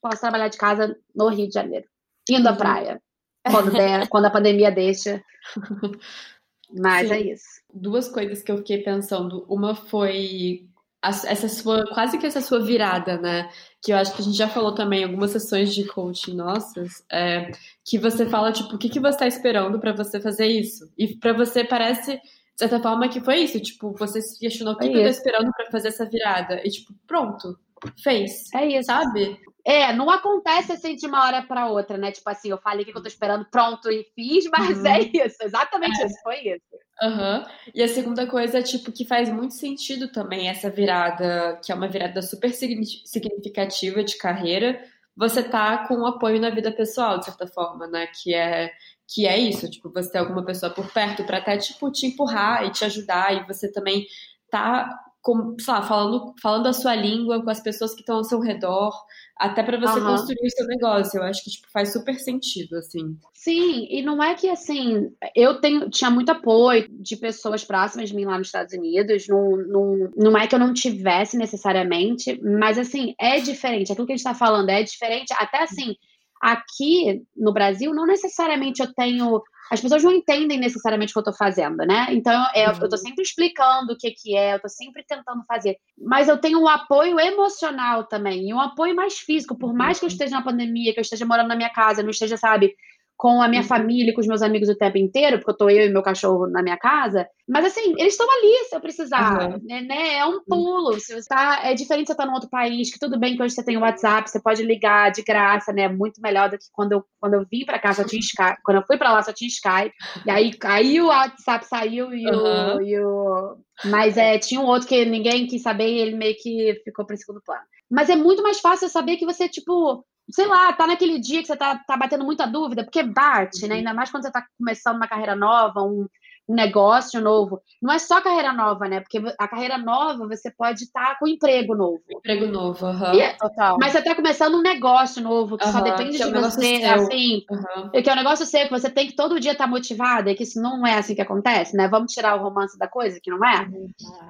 posso trabalhar de casa no Rio de Janeiro, indo uhum. à praia. quando, der, quando a pandemia deixa. Mas Sim. é isso. Duas coisas que eu fiquei pensando. Uma foi essa sua, quase que essa sua virada, né? Que eu acho que a gente já falou também em algumas sessões de coaching nossas, é, que você fala, tipo, o que, que você está esperando para você fazer isso? E para você parece, de certa forma, que foi isso. Tipo, você se questionou o que, É que eu tô esperando para fazer essa virada. E, tipo, pronto, fez. É isso. Sabe? É, não acontece assim de uma hora para outra, né? Tipo assim, eu falei o que eu tô esperando, pronto, e fiz, mas Uhum. é isso. Exatamente isso, foi isso. Aham. E a segunda coisa, tipo, que faz muito sentido também essa virada, que é uma virada super signi- significativa de carreira, você tá com um apoio na vida pessoal, de certa forma, né? Que é, que é isso, tipo, você ter alguma pessoa por perto pra até, tipo, te empurrar e te ajudar, e você também tá, com, sei lá, falando, falando a sua língua com as pessoas que estão ao seu redor, até pra você Aham. construir o seu negócio. Eu acho que, tipo, faz super sentido, assim. Sim, e não é que assim, eu tenho, tinha muito apoio de pessoas próximas de mim lá nos Estados Unidos, não, não, não é que eu não tivesse necessariamente, mas assim, é diferente, aquilo que a gente está falando é diferente, até assim, aqui no Brasil, não necessariamente eu tenho, as pessoas não entendem necessariamente o que eu estou fazendo, né? Então eu, eu tô sempre explicando o que que é, eu tô sempre tentando fazer, mas eu tenho um apoio emocional também, e um apoio mais físico, por mais que eu esteja na pandemia, que eu esteja morando na minha casa, não esteja, sabe, com a minha Uhum. família, e com os meus amigos o tempo inteiro, porque eu tô eu e meu cachorro na minha casa. Mas assim, eles estão ali se eu precisar, Uhum. né? É um pulo. Se você tá, é diferente você estar tá num outro país, que tudo bem que hoje você tem o WhatsApp, você pode ligar de graça, né? Muito melhor do que quando eu, quando eu vim pra cá, só tinha Skype. Quando eu fui pra lá, só tinha Skype. E aí, aí o WhatsApp saiu e, Uhum. o, e o. Mas é, tinha um outro que ninguém quis saber e ele meio que ficou pra segundo plano. Mas é muito mais fácil saber que você, tipo, sei lá, tá naquele dia que você tá, tá batendo muita dúvida, porque bate, né? Ainda mais quando você tá começando uma carreira nova, um, um negócio novo. Não é só carreira nova, né? Porque a carreira nova você pode estar com emprego novo. Emprego novo, aham. E- Total. Mas você tá começando um negócio novo, que só Aham, depende que é de você, seu. assim. aham. Que é um negócio seu, que você tem que todo dia estar motivada, e que isso não é assim que acontece, né? Vamos tirar o romance da coisa, que não é?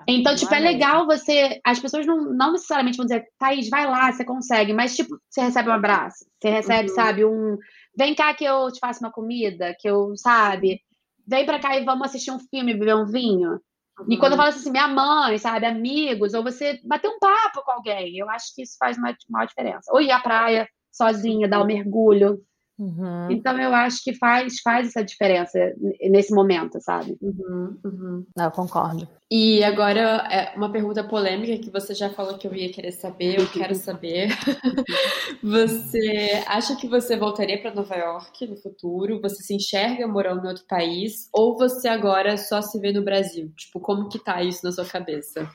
Então, tipo, é legal você. As pessoas não, não necessariamente vão dizer, Thaís, vai lá, você consegue. Mas, tipo, você recebe um abraço. Você recebe, Uhum. sabe, um. Vem cá que eu te faço uma comida, que eu, sabe? Vem pra cá e vamos assistir um filme, beber um vinho. E quando eu falo assim, minha mãe, sabe, amigos, ou você bater um papo com alguém, eu acho que isso faz uma maior diferença. Ou ir à praia sozinha, dar um mergulho. Uhum. Então eu acho que faz, faz essa diferença nesse momento, sabe? Uhum, uhum. Não, eu concordo. E agora, é uma pergunta polêmica que você já falou que eu ia querer saber, eu quero saber. Você acha que você voltaria para Nova York no futuro? Você se enxerga morando em outro país? Ou você agora só se vê no Brasil? Tipo, como que tá isso na sua cabeça?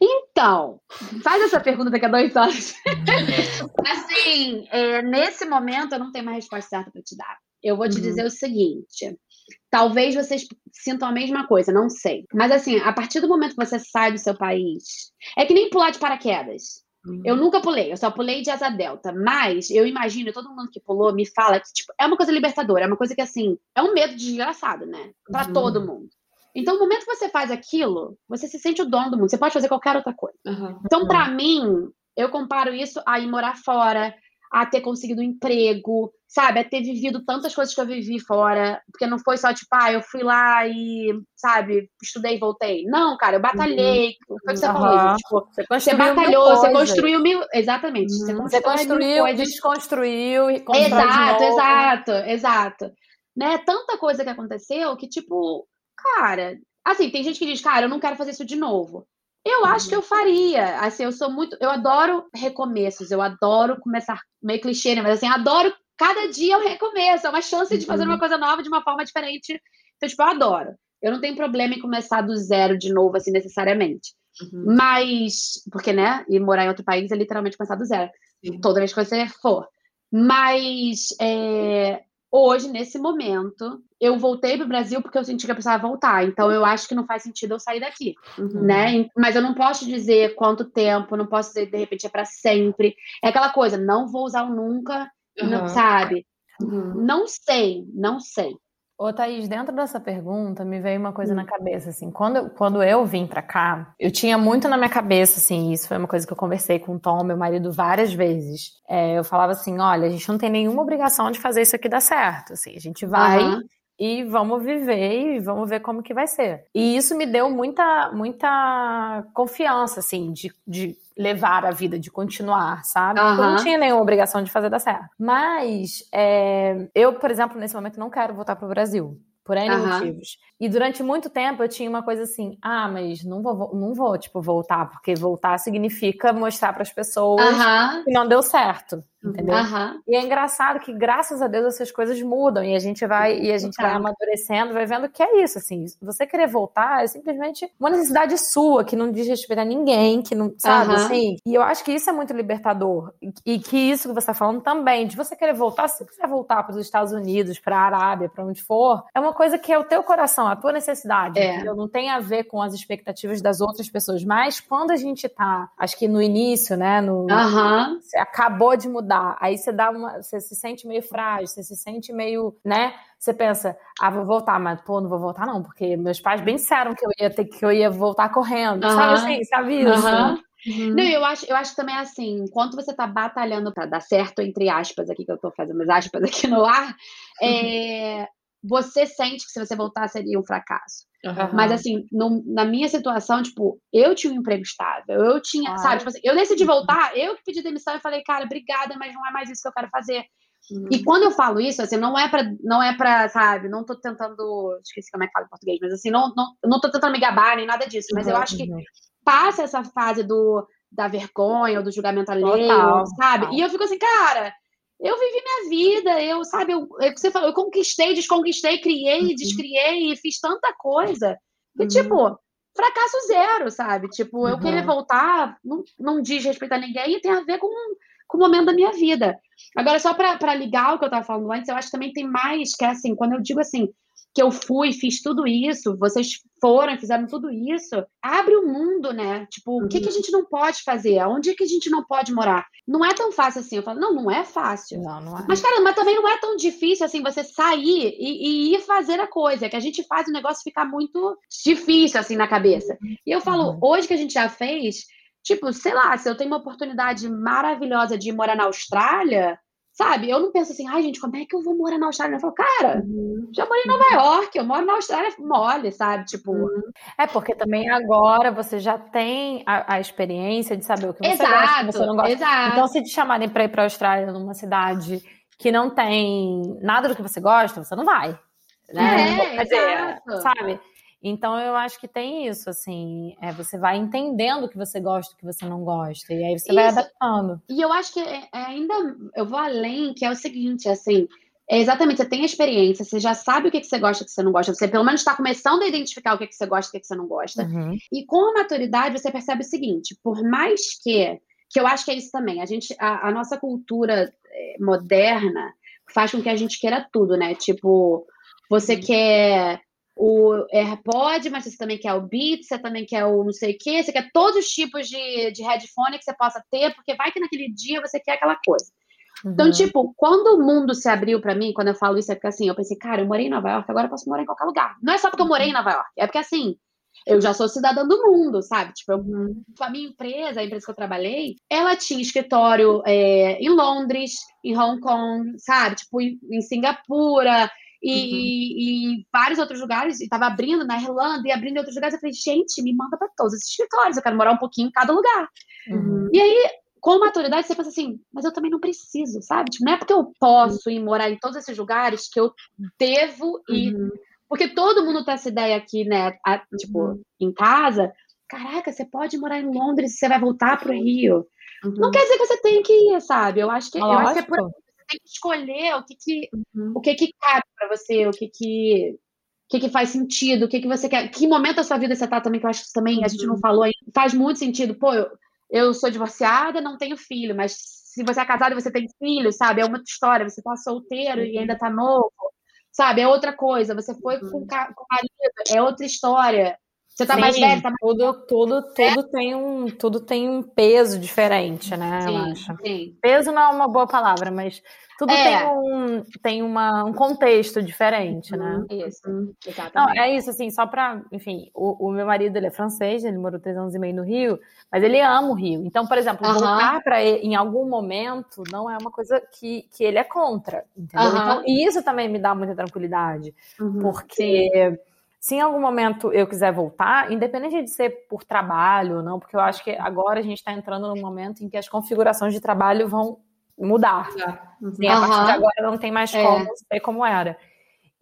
Então, faz essa pergunta daqui a dois anos. assim, é, nesse momento eu não tenho uma resposta certa para te dar. Eu vou te Uhum. dizer o seguinte: talvez vocês sintam a mesma coisa, não sei. Mas assim, a partir do momento que você sai do seu país, é que nem pular de paraquedas. Eu nunca pulei, eu só pulei de asa delta. Mas eu imagino, todo mundo que pulou me fala que tipo, é uma coisa libertadora, é uma coisa que assim, é um medo desgraçado, né? Pra Uhum. todo mundo. Então, no momento que você faz aquilo, você se sente o dono do mundo. Você pode fazer qualquer outra coisa. Aham. Então, pra mim, eu comparo isso a ir morar fora, a ter conseguido um emprego, sabe? A ter vivido tantas coisas que eu vivi fora. Porque não foi só tipo, ah, eu fui lá e, sabe, estudei e voltei. Não, cara, eu batalhei. Foi o que você falou, Aham. Ju, tipo, Você você construiu batalhou, você coisas. construiu mil. Exatamente. Você Uhum. Você constrói mil construiu, coisas. desconstruiu e Exato, exato, exato. Né? Tanta coisa que aconteceu que, tipo, cara, assim, tem gente que diz, cara, eu não quero fazer isso de novo. Eu acho que eu faria. Assim, eu sou muito. Eu adoro recomeços, eu adoro começar. Meio clichê, né? Mas assim, adoro. Cada dia eu recomeço. É uma chance de fazer Uhum. uma coisa nova de uma forma diferente. Então, tipo, eu adoro. Eu não tenho problema em começar do zero de novo, assim, necessariamente. Uhum. Mas. Porque, né? E morar em outro país é literalmente começar do zero Sim. toda vez que você for. Mas é, hoje, nesse momento, eu voltei para o Brasil porque eu senti que eu precisava voltar. Então, eu acho que não faz sentido eu sair daqui, Uhum. né? Mas eu não posso dizer quanto tempo, não posso dizer de repente é para sempre. É aquela coisa, não vou usar o nunca, não, Aham. sabe? Uhum. Não sei, não sei. Ô, Thaís, dentro dessa pergunta me veio uma coisa hum. na cabeça, assim, quando, quando eu vim pra cá, eu tinha muito na minha cabeça, assim, isso foi uma coisa que eu conversei com o Tom, meu marido, várias vezes. É, eu falava assim, olha, a gente não tem nenhuma obrigação de fazer isso aqui dar certo, assim, a gente vai... Uhum e vamos viver e vamos ver como que vai ser. E isso me deu muita, muita confiança, assim, de, de levar a vida, de continuar, sabe? Uhum. Eu não tinha nenhuma obrigação de fazer dar certo. Mas é, eu, por exemplo, nesse momento não quero voltar para o Brasil. Por N uhum. motivos. E durante muito tempo eu tinha uma coisa assim: ah, mas não vou, não vou tipo, voltar, porque voltar significa mostrar para as pessoas uhum. que não deu certo entendeu? Uhum. E é engraçado que graças a Deus essas coisas mudam e a gente vai e a gente vai amadurecendo, vai vendo que é isso, assim, você querer voltar é simplesmente uma necessidade sua que não diz respeito a ninguém, que não, sabe, uhum. assim. E eu acho que isso é muito libertador e que isso que você está falando também, de você querer voltar, se você quiser voltar para os Estados Unidos, para a Arábia, para onde for, é uma coisa que é o teu coração, a tua necessidade, é. entendeu? Não tem a ver com as expectativas das outras pessoas, mas quando a gente tá, acho que no início, né, no uhum. você acabou de mudar Aí você dá uma, você se sente meio frágil, você se sente meio, né? Você pensa, ah, vou voltar, mas pô, não vou voltar não, porque meus pais bem disseram que eu ia ter que eu ia voltar correndo, uhum. sabe assim, sabe isso? Uhum. Uhum. Não, eu acho, eu acho também assim, enquanto você tá batalhando para dar certo, entre aspas, aqui que eu tô fazendo as aspas aqui no ar, é, você sente que se você voltar seria um fracasso. Uhum. Mas assim, no, na minha situação, tipo, eu tinha um emprego estável, eu tinha, ah, sabe, tipo assim, eu decidi voltar, eu que pedi demissão e falei, cara, obrigada, mas não é mais isso que eu quero fazer. Uhum. E quando eu falo isso, assim, não é pra, não é pra, sabe, não tô tentando, esqueci como é que fala em português, mas assim, não, não, não tô tentando me gabar nem nada disso, mas uhum, eu acho que uhum. passa essa fase do, da vergonha ou do julgamento alheio, total, sabe? Total. E eu fico assim, cara, eu vivi minha vida, eu, sabe, eu, é você falou, eu conquistei, desconquistei, criei, uhum. descriei, fiz tanta coisa. E, uhum. tipo, fracasso zero, sabe? Tipo, eu uhum. querer voltar não, não diz respeito a ninguém e tem a ver com, com o momento da minha vida. Agora, só para ligar o que eu estava falando antes, eu acho que também tem mais, que é assim, quando eu digo assim, que eu fui, fiz tudo isso, vocês foram, fizeram tudo isso, abre o mundo, né? Tipo, uhum. o que, que a uhum. gente não pode fazer? Aonde é que a gente não pode morar? Não é tão fácil assim. Eu falo, não, não é fácil. Não, não é. Mas, cara, mas também não é tão difícil assim você sair e, e ir fazer a coisa, que a gente faz o negócio ficar muito difícil assim na cabeça. E eu falo, uhum. hoje que a gente já fez, tipo, sei lá, se eu tenho uma oportunidade maravilhosa de morar na Austrália, Sabe? Eu não penso assim, ai, gente, como é que eu vou morar na Austrália? Eu falo, cara, uhum. já morei em Nova York, eu moro na Austrália mole, sabe? Tipo. Uhum. É, porque também agora você já tem a, a experiência de saber o que você exato, gosta, o que você não gosta. Exato. Então, se te chamarem para ir para a Austrália numa cidade que não tem nada do que você gosta, você não vai. Né? É, Quer dizer, sabe? Então eu acho que tem isso, assim, é, você vai entendendo o que você gosta, o que você não gosta, e aí você isso. vai adaptando. E eu acho que é, é ainda eu vou além, que é o seguinte, assim, é exatamente, você tem a experiência, você já sabe o que, que você gosta e o que você não gosta, você pelo menos está começando a identificar o que, que você gosta e o que, que você não gosta. Uhum. E com a maturidade você percebe o seguinte, por mais que, que eu acho que é isso também, a gente, a, a nossa cultura é, moderna faz com que a gente queira tudo, né? Tipo, você quer o AirPod, mas você também quer o Beats, você também quer o não sei o quê, você quer todos os tipos de, de headphone que você possa ter, porque vai que naquele dia você quer aquela coisa. Então, uhum. Então, tipo, quando o mundo se abriu para mim, quando eu falo isso, é porque assim, eu pensei, cara, eu morei em Nova York, agora eu posso morar em qualquer lugar. Não é só porque eu morei em Nova York, é porque assim, eu já sou cidadã do mundo, sabe? Tipo, eu, a minha empresa, a empresa que eu trabalhei, ela tinha escritório é, em Londres, em Hong Kong, sabe? Tipo, em, em Singapura, e, uhum. e, vários outros lugares, e estava abrindo na Irlanda e abrindo em outros lugares. Eu falei, gente, me manda para todos esses escritórios, eu quero morar um pouquinho em cada lugar. Uhum. E aí, com maturidade, você pensa assim, mas eu também não preciso, sabe? Tipo, não é porque eu posso ir morar em todos esses lugares que eu devo ir. Uhum. Porque todo mundo tem essa ideia aqui, né? A, tipo, uhum. em casa. Caraca, você pode morar em Londres e você vai voltar para o Rio. Não uhum. quer dizer que você tem que ir, sabe? Eu acho que, eu acho que é por tem que escolher o que que, uhum. o que, que cabe para você, o que que, o que que faz sentido, o que que você quer, que momento da sua vida você tá também, que eu acho que também uhum. a gente não uhum. falou aí, faz muito sentido. Pô, eu, eu sou divorciada, não tenho filho, mas se você é casado e você tem filho, sabe, é uma outra história, você tá solteiro uhum. e ainda tá novo, sabe, é outra coisa, você foi com, uhum. com o marido, é outra história, Você tá Sim, mais velho, tá mais... Tudo, tudo, tudo, é? tem um, tudo tem um peso diferente, né? Sim, eu acho. Sim. Peso não é uma boa palavra, mas tudo é. tem, um, tem uma, um contexto diferente, né? Uhum, isso, exatamente. Não, é isso, assim, só pra, enfim, o, o, meu marido, ele é francês, ele morou três anos e meio no Rio, mas ele ama o Rio. Então, por exemplo, uhum. voltar para ele em algum momento não é uma coisa que, que ele é contra, entendeu? Uhum. Então, e isso também me dá muita tranquilidade, uhum, porque... Sim se em algum momento eu quiser voltar, independente de ser por trabalho ou não, porque eu acho que agora a gente está entrando num momento em que as configurações de trabalho vão mudar. Uhum. E a partir de agora não tem mais é. como é. ser como era.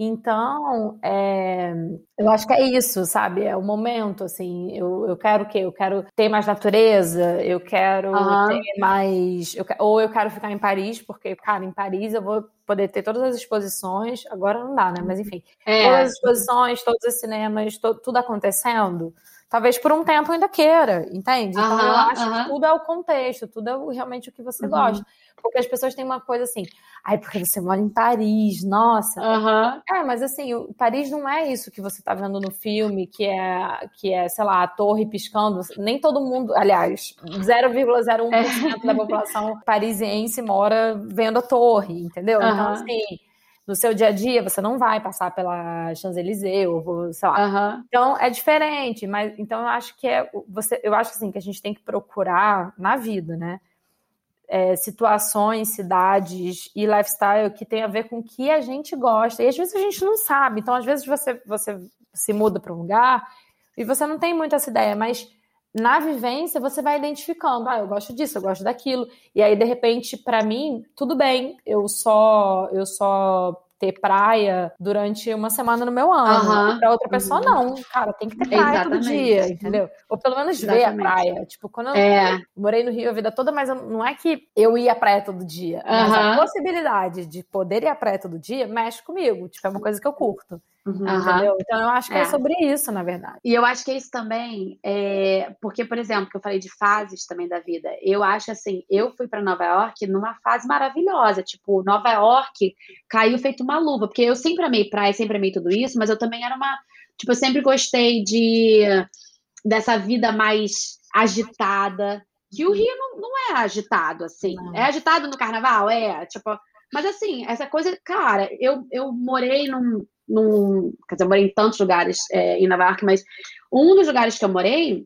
Então, é, eu acho que é isso, sabe? É o momento, assim. Eu, eu quero o quê? Eu quero ter mais natureza, eu quero uhum. ter mais. Eu, ou eu quero ficar em Paris, porque, cara, em Paris eu vou poder ter todas as exposições. Agora não dá, né? Mas enfim, é. todas as exposições, todos os cinemas, to, tudo acontecendo talvez por um tempo ainda queira, entende? Então eu acho que tudo é o contexto, tudo é realmente o que você uhum. gosta. Porque as pessoas têm uma coisa assim, ai, porque você mora em Paris, nossa. Uhum. É, mas assim, o, Paris não é isso que você tá vendo no filme, que é, que é, sei lá, a torre piscando. Nem todo mundo, aliás, 0,01% é. da população parisiense mora vendo a torre, entendeu? Uhum. Então, assim no seu dia a dia, você não vai passar pela Champs-Élysées ou sei lá. Uhum. Então é diferente, mas então eu acho que é você, eu acho assim que a gente tem que procurar na vida, né? É, situações, cidades e lifestyle que tem a ver com o que a gente gosta. E às vezes a gente não sabe. Então, às vezes você, você se muda para um lugar e você não tem muito essa ideia, mas na vivência você vai identificando, ah, eu gosto disso, eu gosto daquilo. E aí de repente, para mim, tudo bem, eu só eu só ter praia durante uma semana no meu ano. Uhum. Para outra pessoa, uhum. não. Cara, tem que ter praia Exatamente. todo dia, entendeu? Ou pelo menos Exatamente. ver a praia. Tipo, quando é. eu morei no Rio a vida toda, mas não é que eu ia à praia todo dia. Mas a possibilidade de poder ir à praia todo dia mexe comigo. Tipo, é uma coisa que eu curto. Uhum. Então eu acho que é. é. sobre isso, na verdade. E eu acho que é isso também, é... porque, por exemplo, que eu falei de fases também da vida, eu acho assim, eu fui para Nova York numa fase maravilhosa, tipo, Nova York caiu feito uma luva, porque eu sempre amei praia, sempre amei tudo isso, mas eu também era uma, tipo, eu sempre gostei de dessa vida mais agitada, que o Rio não, não é agitado assim. Não. É agitado no carnaval? É, tipo, mas assim, essa coisa, cara, eu, eu morei num, num. Quer dizer, eu morei em tantos lugares é, em Nova York, mas um dos lugares que eu morei,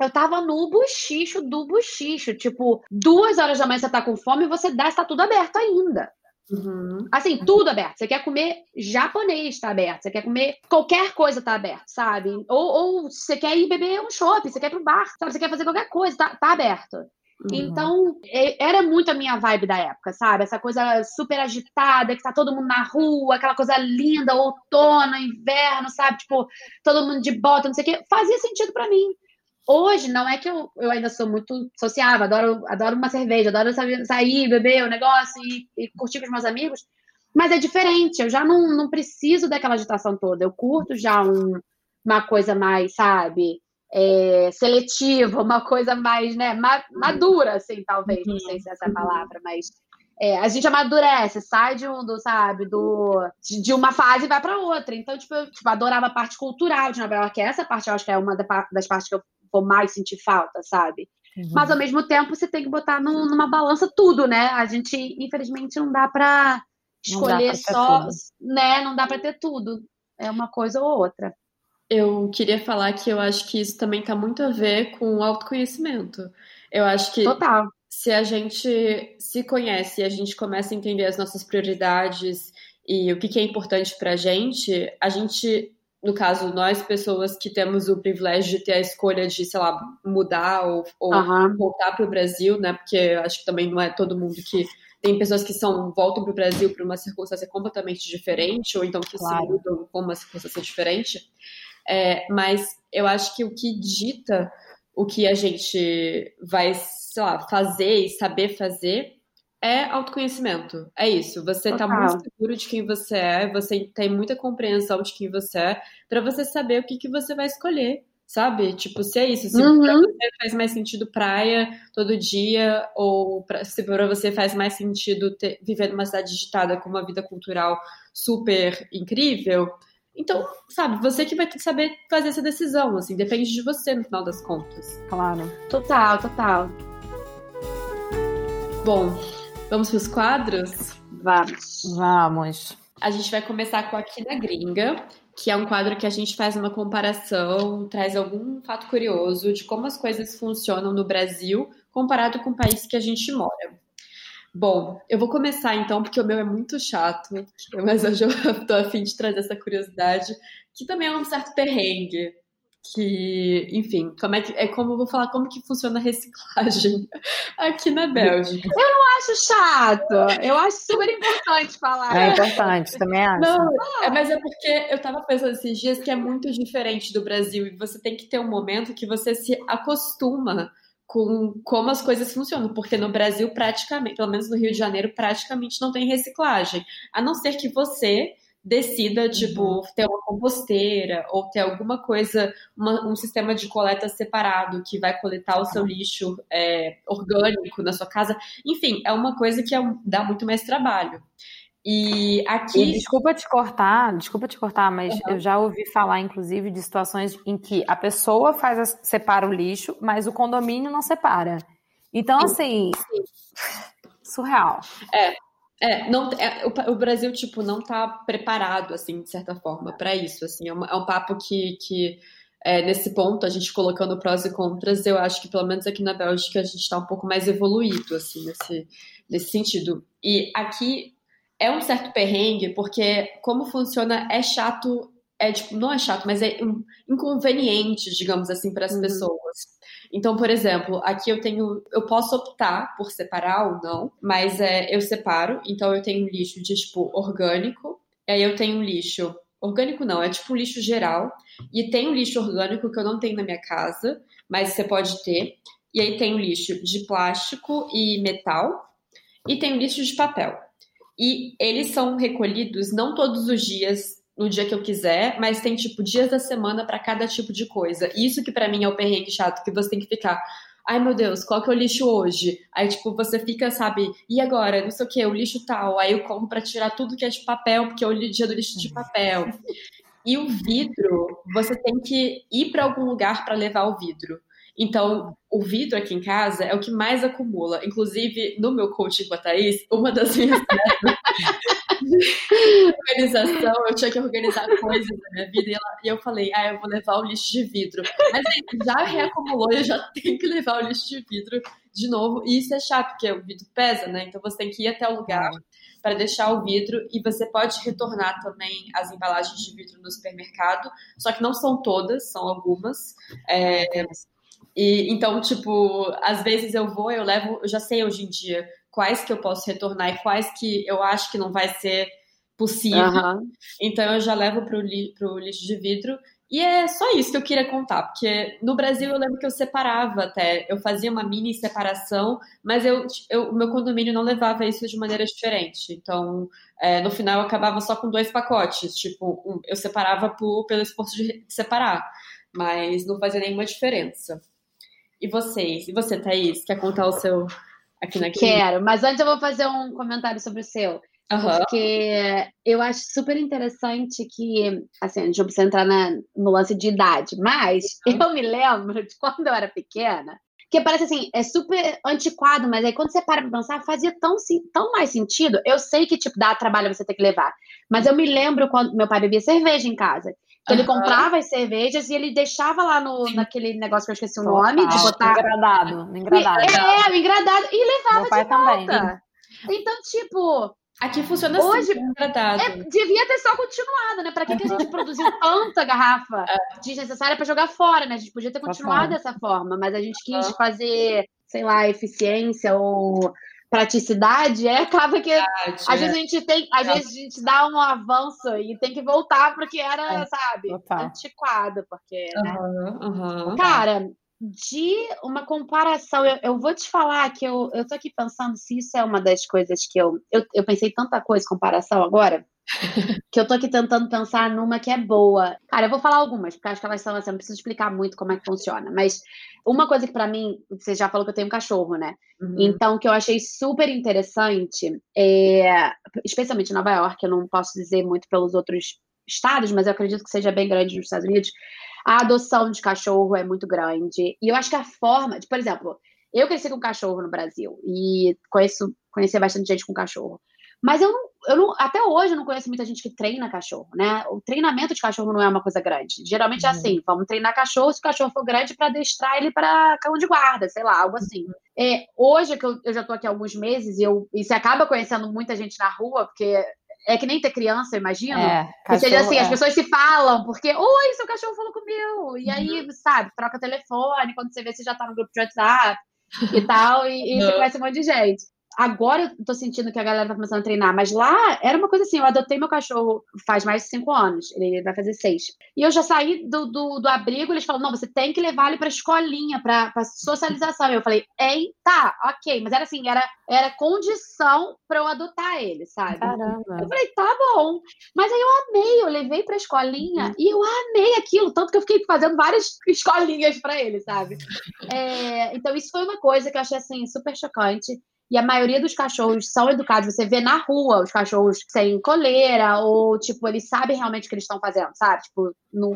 eu tava no buchicho do buchicho. Tipo, duas horas da manhã você tá com fome e você desce, tá tudo aberto ainda. Uhum. Assim, tudo aberto. Você quer comer japonês, tá aberto. Você quer comer qualquer coisa, tá aberto, sabe? Ou, ou você quer ir beber um shopping, você quer ir pro bar, sabe? Você quer fazer qualquer coisa, tá, tá aberto. Uhum. Então, era muito a minha vibe da época, sabe? Essa coisa super agitada, que tá todo mundo na rua, aquela coisa linda, outono, inverno, sabe? Tipo, todo mundo de bota, não sei o quê. Fazia sentido para mim. Hoje, não é que eu, eu ainda sou muito sociável, adoro, adoro uma cerveja, adoro sair, beber o negócio e, e curtir com os meus amigos, mas é diferente. Eu já não, não preciso daquela agitação toda. Eu curto já um, uma coisa mais, sabe? É, seletiva, uma coisa mais né, ma madura, assim, talvez, não sei se essa é a palavra, mas é, a gente amadurece, sai de um, do, sabe, do, de, uma fase e vai para outra. Então, tipo, eu tipo, adorava a parte cultural de Nova York, essa parte eu acho que é uma das partes que eu vou mais sentir falta, sabe? Uhum. Mas ao mesmo tempo você tem que botar no, numa balança tudo, né? A gente, infelizmente, não dá para escolher dá pra só, tudo. né? Não dá para ter tudo. É uma coisa ou outra. Eu queria falar que eu acho que isso também está muito a ver com o autoconhecimento. Eu acho que Total. se a gente se conhece e a gente começa a entender as nossas prioridades e o que, que é importante para a gente, a gente, no caso, nós, pessoas que temos o privilégio de ter a escolha de, sei lá, mudar ou, ou uhum. voltar para o Brasil, né? Porque eu acho que também não é todo mundo que tem pessoas que são voltam para o Brasil por uma circunstância completamente diferente, ou então que claro. se mudam com uma circunstância diferente. É, mas eu acho que o que dita o que a gente vai, sei lá, fazer e saber fazer é autoconhecimento. É isso. Você está muito seguro de quem você é, você tem muita compreensão de quem você é, para você saber o que, que você vai escolher, sabe? Tipo, se é isso, se uhum. pra você faz mais sentido praia todo dia, ou pra, se para você faz mais sentido ter, viver numa cidade digitada com uma vida cultural super incrível, Então, sabe, você que vai ter que saber fazer essa decisão, assim, depende de você no final das contas. Claro. Total, total. Bom, vamos para os quadros? Vamos. Vamos. A gente vai começar com Aqui na Gringa, que é um quadro que a gente faz uma comparação, traz algum fato curioso de como as coisas funcionam no Brasil comparado com o país que a gente mora. Bom, eu vou começar então, porque o meu é muito chato, mas hoje eu tô afim de trazer essa curiosidade, que também é um certo perrengue. Que, enfim, como é que é como eu vou falar como que funciona a reciclagem aqui na Bélgica. Eu não acho chato, eu acho super importante falar. É importante, também acho. Não, é, mas é porque eu tava pensando esses dias que é muito diferente do Brasil e você tem que ter um momento que você se acostuma com como as coisas funcionam, porque no Brasil praticamente, pelo menos no Rio de Janeiro, praticamente não tem reciclagem, a não ser que você decida, tipo, uhum. ter uma composteira ou ter alguma coisa, uma, um sistema de coleta separado que vai coletar o seu lixo é, orgânico na sua casa. Enfim, é uma coisa que é, dá muito mais trabalho. E aqui. E desculpa te cortar, desculpa te cortar, mas uhum. eu já ouvi falar, inclusive, de situações em que a pessoa faz a, separa o lixo, mas o condomínio não separa. Então, assim, surreal. É. É, não, é, o, o, Brasil, tipo, não tá preparado, assim, de certa forma, para isso, assim, é, uma, é, um papo que, que é, nesse ponto, a gente colocando prós e contras, eu acho que, pelo menos aqui na Bélgica, a gente tá um pouco mais evoluído, assim, nesse, nesse sentido. E aqui, é um certo perrengue, porque como funciona é chato, é tipo, não é chato, mas é inconveniente, digamos assim, para as uhum. pessoas. Então, por exemplo, aqui eu tenho, eu posso optar por separar ou não, mas é, eu separo. Então, eu tenho lixo de tipo orgânico, e aí eu tenho lixo orgânico não, é tipo um lixo geral, e tem um lixo orgânico que eu não tenho na minha casa, mas você pode ter. E aí tem o lixo de plástico e metal, e tem o lixo de papel. E eles são recolhidos não todos os dias, no dia que eu quiser, mas tem tipo dias da semana para cada tipo de coisa. Isso que para mim é o perrengue chato, que você tem que ficar ai meu Deus, qual que é o lixo hoje? Aí, tipo, você fica, sabe, e agora? Não sei o que, o lixo tal. Aí eu como pra tirar tudo que é de papel, porque é o dia do lixo de papel. E o vidro, você tem que ir para algum lugar para levar o vidro. Então, o vidro aqui em casa é o que mais acumula. Inclusive, no meu coaching com a Thaís, uma das minhas organização, eu tinha que organizar coisas na minha vida e, ela, e, eu falei, ah, eu vou levar o lixo de vidro. Mas aí, já reacumulou e eu já tenho que levar o lixo de vidro de novo. E isso é chato, porque o vidro pesa, né? Então você tem que ir até o lugar para deixar o vidro e você pode retornar também as embalagens de vidro no supermercado, só que não são todas, são algumas. É, e então, tipo, às vezes eu vou, eu levo, eu já sei hoje em dia quais que eu posso retornar e quais que eu acho que não vai ser possível. Uhum. Então eu já levo pro, li, pro lixo de vidro. E é só isso que eu queria contar, porque no Brasil eu lembro que eu separava até, eu fazia uma mini separação, mas eu, eu o meu condomínio não levava isso de maneira diferente. Então, é, no final eu acabava só com dois pacotes, tipo, um, eu separava por, pelo esforço de separar, mas não fazia nenhuma diferença. E vocês? E você, Thaís? Quer contar o seu aqui na Quero, mas antes eu vou fazer um comentário sobre o seu. Uhum. Porque eu acho super interessante que, assim, a gente não precisa entrar na, no lance de idade, mas uhum. eu me lembro de quando eu era pequena, que parece assim, é super antiquado, mas aí quando você para pra pensar, fazia tão, tão mais sentido. Eu sei que, tipo, dá trabalho você ter que levar, mas eu me lembro quando meu pai bebia cerveja em casa. Uhum. ele comprava as cervejas e ele deixava lá no, naquele negócio que eu esqueci o nome, de botar. Engradado, engradado. É, o engradado. E levava Meu pai de volta. Também. Então, tipo. Aqui funciona assim, Hoje, assim, é, devia ter só continuado, né? Pra que, que a gente produziu tanta garrafa é. desnecessária para jogar fora, né? A gente podia ter continuado dessa forma, mas a gente quis fazer, sei lá, eficiência ou praticidade, é, acaba que Verdade, às é. vezes a gente tem, às é. vezes a gente dá um avanço e tem que voltar porque era, é. sabe, Opa. antiquado, porque, né? Uhum, Cara, de uma comparação, eu, eu, vou te falar que eu, eu tô aqui pensando se isso é uma das coisas que eu, eu, eu pensei tanta coisa comparação agora, que eu tô aqui tentando pensar numa que é boa. Cara, eu vou falar algumas, porque acho que elas são assim, não preciso explicar muito como é que funciona, mas uma coisa que para mim, você já falou que eu tenho um cachorro, né? Uhum. Então, que eu achei super interessante, é, especialmente em Nova York, eu não posso dizer muito pelos outros estados, mas eu acredito que seja bem grande nos Estados Unidos, a adoção de cachorro é muito grande. E eu acho que a forma, de, por exemplo, eu cresci com cachorro no Brasil e conheço, conheci bastante gente com cachorro. Mas eu não, eu não, até hoje eu não conheço muita gente que treina cachorro, né? O treinamento de cachorro não é uma coisa grande. Geralmente é uhum. assim, vamos treinar cachorro se o cachorro for grande para adestrar ele para cão de guarda, sei lá, algo assim. Uhum. É, hoje que eu, eu já tô aqui há alguns meses e, eu, e você acaba conhecendo muita gente na rua, porque é que nem ter criança, eu imagino. É, cachorro, seja assim, é. as pessoas se falam, porque, oi, seu cachorro falou comigo. E aí, uhum. sabe, troca telefone, quando você vê, você já tá no grupo de WhatsApp e tal, e, e você conhece um monte de gente. Agora eu tô sentindo que a galera tá começando a treinar, mas lá era uma coisa assim, eu adotei meu cachorro faz mais de cinco anos, ele vai fazer seis. E eu já saí do, do, do abrigo, eles falam, não, você tem que levar ele pra escolinha, pra, pra socialização. E eu falei, ei, tá, ok, mas era assim, era, era condição pra eu adotar ele, sabe? Caramba. Eu falei, tá bom. Mas aí eu amei, eu levei pra escolinha uhum. e eu amei aquilo, tanto que eu fiquei fazendo várias escolinhas pra ele, sabe? É, então isso foi uma coisa que eu achei assim, super chocante. E a maioria dos cachorros são educados. Você vê na rua os cachorros sem coleira, ou, tipo, eles sabem realmente o que eles estão fazendo, sabe? Tipo, não,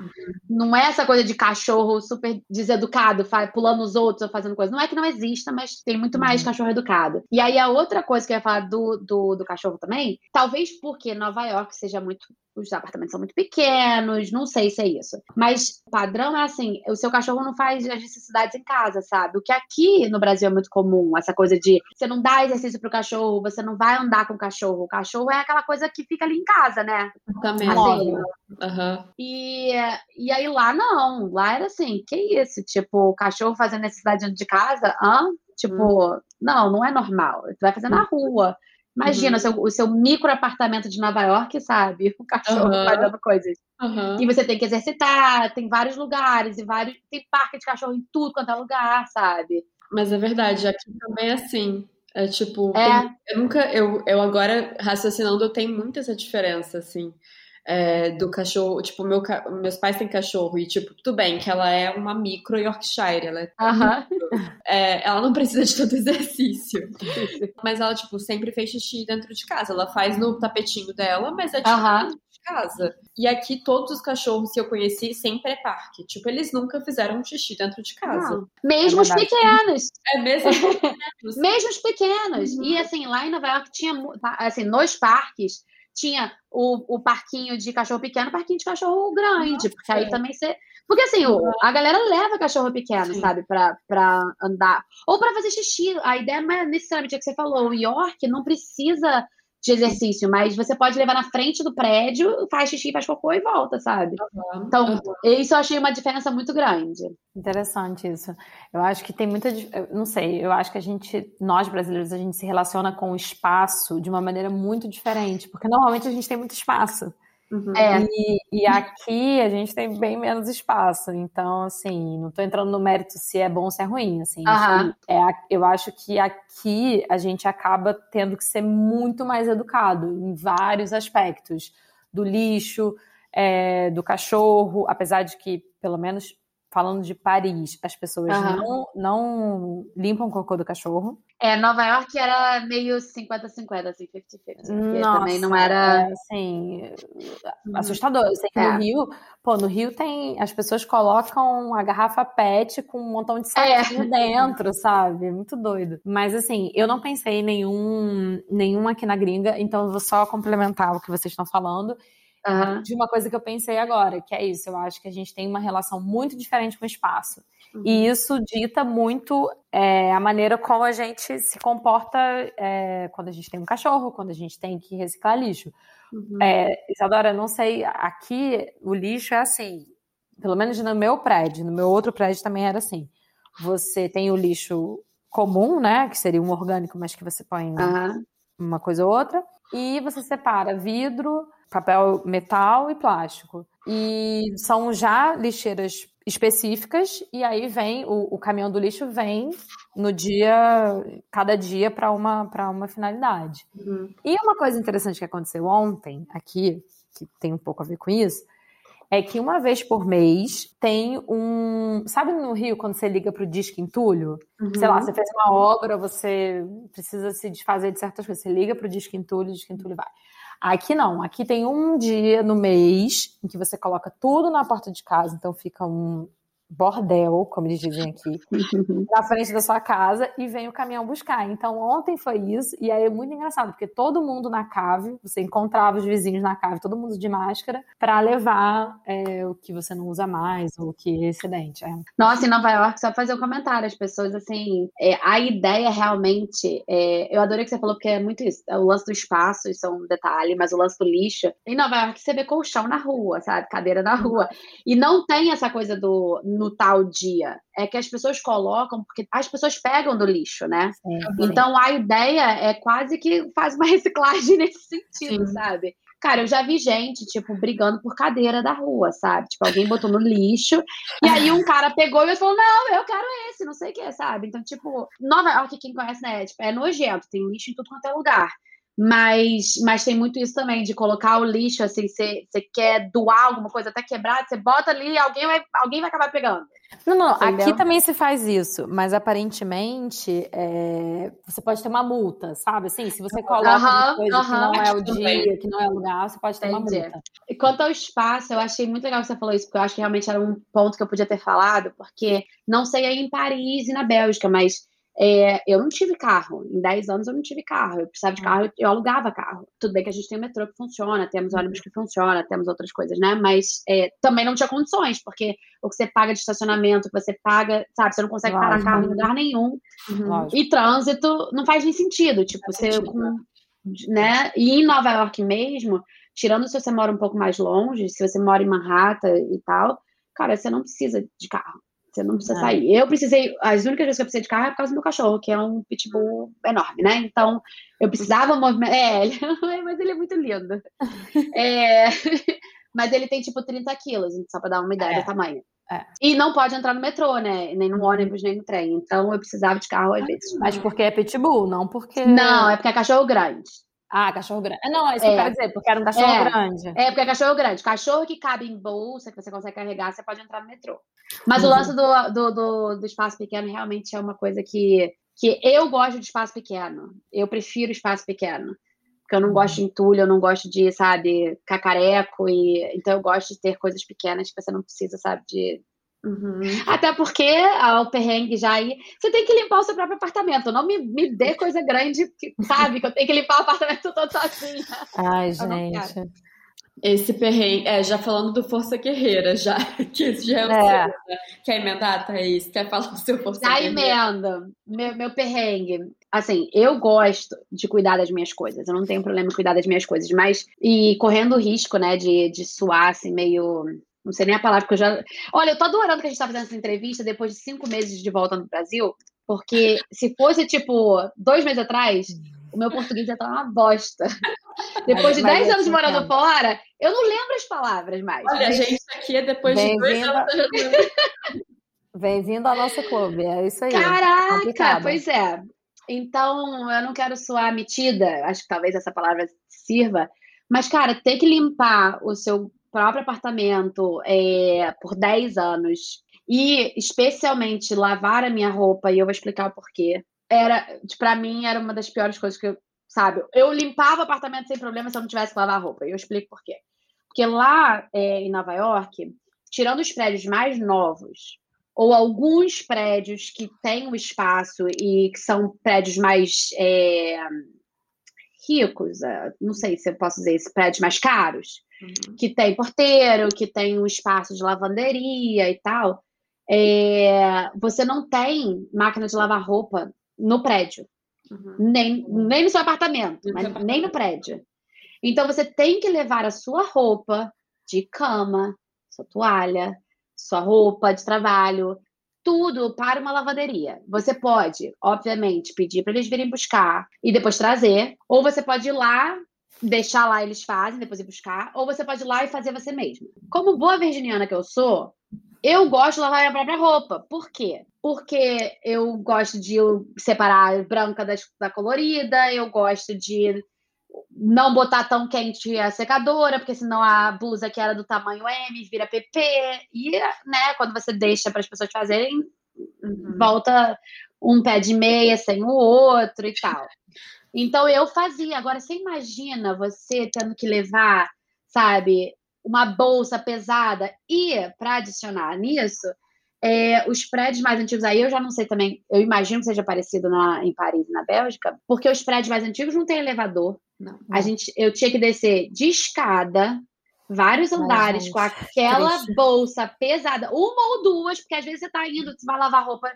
não é essa coisa de cachorro super deseducado, pulando os outros ou fazendo coisa. Não é que não exista, mas tem muito mais uhum. cachorro educado. E aí, a outra coisa que eu ia falar do, do, do cachorro também, talvez porque Nova York seja muito os apartamentos são muito pequenos, não sei se é isso. Mas o padrão é assim: o seu cachorro não faz as necessidades em casa, sabe? O que aqui no Brasil é muito comum, essa coisa de você não dá exercício pro cachorro, você não vai andar com o cachorro. O cachorro é aquela coisa que fica ali em casa, né? Também. Assim, uhum. e, e aí lá não, lá era assim: que isso? Tipo, o cachorro fazendo necessidade dentro de casa? Hã? Tipo, hum. não, não é normal. Tu vai fazer na rua. Imagina uhum. o, seu, o seu micro apartamento de Nova York, sabe? O cachorro uhum. fazendo coisas. Uhum. E você tem que exercitar, tem vários lugares, e vários. Tem parque de cachorro em tudo quanto é lugar, sabe? Mas é verdade, aqui também é assim. É tipo, é. Tem, eu nunca, eu, eu agora raciocinando, eu tenho muito essa diferença, assim é, do cachorro. Tipo, meu, meus pais têm cachorro e, tipo, tudo bem que ela é uma micro Yorkshire, ela é, é ela não precisa de tanto exercício. mas ela, tipo, sempre fez xixi dentro de casa. Ela faz no tapetinho dela, mas é tipo dentro de casa. E aqui todos os cachorros que eu conheci sempre é parque. Tipo, eles nunca fizeram um xixi dentro de casa. Não. Mesmo é os pequenos. É mesmo os pequenos. mesmo os pequenos. Uhum. E assim, lá em Nova York tinha, assim, nos parques, tinha o, o parquinho de cachorro pequeno, parquinho de cachorro grande, Nossa, porque aí também você. Porque assim, o, a galera leva cachorro pequeno, Sim. sabe, pra, pra andar. Ou pra fazer xixi. A ideia não é necessariamente o que você falou. O York não precisa de exercício, mas você pode levar na frente do prédio, faz xixi, faz cocô e volta, sabe? Uhum, então, uhum. isso eu achei uma diferença muito grande. Interessante isso. Eu acho que tem muita, não sei, eu acho que a gente, nós brasileiros, a gente se relaciona com o espaço de uma maneira muito diferente, porque normalmente a gente tem muito espaço. Uhum. É. E, e, aqui a gente tem bem menos espaço. Então, assim, não estou entrando no mérito se é bom ou se é ruim. Assim, uhum. é, eu acho que aqui a gente acaba tendo que ser muito mais educado em vários aspectos. Do lixo, é, do cachorro, apesar de que, pelo menos falando de Paris, as pessoas uhum. não, não limpam o cocô do cachorro. É, Nova York era meio 50-50, assim, 50-50. Também não era. É, assim, uhum. assustador. Eu sei que é. no Rio, pô, no Rio tem. As pessoas colocam a garrafa PET com um montão de saquinho é. dentro, sabe? Muito doido. Mas assim, eu não pensei em nenhum, nenhum aqui na gringa, então eu vou só complementar o que vocês estão falando. Uhum. De uma coisa que eu pensei agora, que é isso. Eu acho que a gente tem uma relação muito diferente com o espaço. Uhum. E isso dita muito é, a maneira como a gente se comporta é, quando a gente tem um cachorro, quando a gente tem que reciclar lixo. Uhum. É, Isadora, não sei, aqui o lixo é assim, pelo menos no meu prédio, no meu outro prédio também era assim. Você tem o lixo comum, né, que seria um orgânico, mas que você põe uma coisa ou outra, e você separa vidro, papel metal e plástico. E são já lixeiras específicas, e aí vem, o, o caminhão do lixo vem no dia, cada dia para uma, uma finalidade. Uhum. E uma coisa interessante que aconteceu ontem, aqui, que tem um pouco a ver com isso, é que uma vez por mês tem um. Sabe no Rio, quando você liga para o disco entulho? Uhum. Sei lá, você fez uma obra, você precisa se desfazer de certas coisas. Você liga para o disco entulho, o disco entulho vai. Aqui não, aqui tem um dia no mês em que você coloca tudo na porta de casa, então fica um, bordel, como eles dizem aqui, na frente da sua casa e vem o caminhão buscar. Então, ontem foi isso, e aí é muito engraçado, porque todo mundo na cave, você encontrava os vizinhos na cave, todo mundo de máscara, para levar é, o que você não usa mais, ou o que é excedente. É. Nossa, em Nova York, só fazer um comentário, as pessoas, assim, é, a ideia realmente, é, eu adorei que você falou, porque é muito isso, é o lance do espaço, isso é um detalhe, mas o lance do lixo, em Nova York você vê colchão na rua, sabe, cadeira na rua, e não tem essa coisa do no tal dia. É que as pessoas colocam, porque as pessoas pegam do lixo, né? então a ideia é quase que faz uma reciclagem nesse sentido, Sim. sabe? Cara, eu já vi gente, tipo, brigando por cadeira da rua, sabe? Tipo, alguém botou no lixo, e aí um cara pegou e falou, não, eu quero esse, não sei o que, sabe? Então, tipo, Nova York, quem conhece, né? Tipo, é nojento, tem lixo em tudo quanto é lugar. Mas, mas tem muito isso também, de colocar o lixo, assim, você quer doar alguma coisa até quebrada, você bota ali e alguém vai, alguém vai acabar pegando. Não, não, Entendeu? aqui também se faz isso, mas aparentemente é, você pode ter uma multa, sabe? Assim, se você coloca uma coisa que não é o dia, que não é o lugar, você pode ter Entendi. uma multa. E quanto ao espaço, eu achei muito legal que você falou isso, porque eu acho que realmente era um ponto que eu podia ter falado, porque não sei aí em Paris e na Bélgica, mas é, eu não tive carro. Em 10 anos eu não tive carro. Eu precisava de hum. carro, eu alugava carro. Tudo bem que a gente tem o metrô que funciona, temos ônibus uhum. que funciona, temos outras coisas, né? Mas é, também não tinha condições, porque o que você paga de estacionamento, o que você paga, sabe, você não consegue parar carro em lugar nenhum. Uhum. E trânsito não faz nem sentido. Tipo, você. Com, né? E em Nova York mesmo, tirando se você mora um pouco mais longe, se você mora em Manhattan e tal, cara, você não precisa de carro. Você não precisa sair. Eu precisei, as únicas vezes que eu precisei de carro é por causa do meu cachorro, que é um pitbull enorme, né? Então, eu precisava movimentar. É, ele... mas ele é muito lindo. É... mas ele tem tipo 30 quilos, só pra dar uma ideia é. do tamanho. É. E não pode entrar no metrô, né? Nem no uhum. ônibus, nem no trem. Então eu precisava de carro às vezes. Mas porque é pitbull, não porque. Não, é porque é cachorro grande. Ah, cachorro grande. Não, é isso é. que eu quero dizer, porque era um cachorro é. grande. É, porque é cachorro grande. Cachorro que cabe em bolsa, que você consegue carregar, você pode entrar no metrô. Mas uhum. o lance do, do, do, do, espaço pequeno realmente é uma coisa que, que eu gosto de espaço pequeno. Eu prefiro espaço pequeno. Porque eu não gosto de entulho, eu não gosto de, sabe, cacareco. E, então eu gosto de ter coisas pequenas que você não precisa, sabe, de Uhum. Até porque ah, o perrengue já aí. Você tem que limpar o seu próprio apartamento. Não me, me dê coisa grande, que, sabe? Que eu tenho que limpar o apartamento todo sozinha. Ai, gente. Esse perrengue, é, já falando do Força Guerreira, já, que isso já é o é. seu, né? Quer emendar, Thaís? Quer falar do seu Força já Guerreira? Já emenda. Meu, meu perrengue. Assim, eu gosto de cuidar das minhas coisas. Eu não tenho problema em cuidar das minhas coisas, mas. E correndo o risco, né, de, de suar, assim, meio não sei nem a palavra que eu já. Olha, eu tô adorando que a gente tá fazendo essa entrevista depois de cinco meses de volta no Brasil, porque se fosse, tipo, dois meses atrás, o meu português ia estar uma bosta. Depois de dez anos morando fora, eu não lembro as palavras mais. Olha, a gente aqui é depois de dois anos. Bem-vindo ao nosso clube, é isso aí. Caraca, complicado. pois é. Então, eu não quero soar metida, acho que talvez essa palavra sirva, mas, cara, ter que limpar o seu próprio apartamento é, por 10 anos e especialmente lavar a minha roupa, e eu vou explicar o porquê, era, para mim, era uma das piores coisas que eu, sabe, eu limpava o apartamento sem problema se eu não tivesse que lavar a roupa, e eu explico por quê. Porque lá é, em Nova York, tirando os prédios mais novos, ou alguns prédios que têm um espaço e que são prédios mais é, ricos, é, não sei se eu posso dizer, esses prédios mais caros, uhum. que tem porteiro, que tem um espaço de lavanderia e tal, é, você não tem máquina de lavar roupa no prédio. Uhum. Nem, nem no seu apartamento, mas apartamento. nem no prédio. Então você tem que levar a sua roupa de cama, sua toalha, sua roupa de trabalho, tudo para uma lavanderia. Você pode, obviamente, pedir para eles virem buscar e depois trazer, ou você pode ir lá deixar lá, eles fazem, depois ir buscar, ou você pode ir lá e fazer você mesmo. Como boa virginiana que eu sou, eu gosto de lavar minha própria roupa. Por quê? Porque eu gosto de separar a branca das, da colorida, eu gosto de não botar tão quente a secadora, porque senão a blusa que era do tamanho M vira PP. E, né, quando você deixa para as pessoas fazerem, uhum. volta um pé de meia sem o outro e tal. Então eu fazia. Agora, você imagina você tendo que levar, sabe, uma bolsa pesada e para adicionar nisso, é, os prédios mais antigos, aí eu já não sei também, eu imagino que seja parecido na, em Paris e na Bélgica, porque os prédios mais antigos não têm elevador. Não. A gente, eu tinha que descer de escada, vários andares, com aquela triste. bolsa pesada, uma ou duas, porque às vezes você está indo, você vai lavar roupa,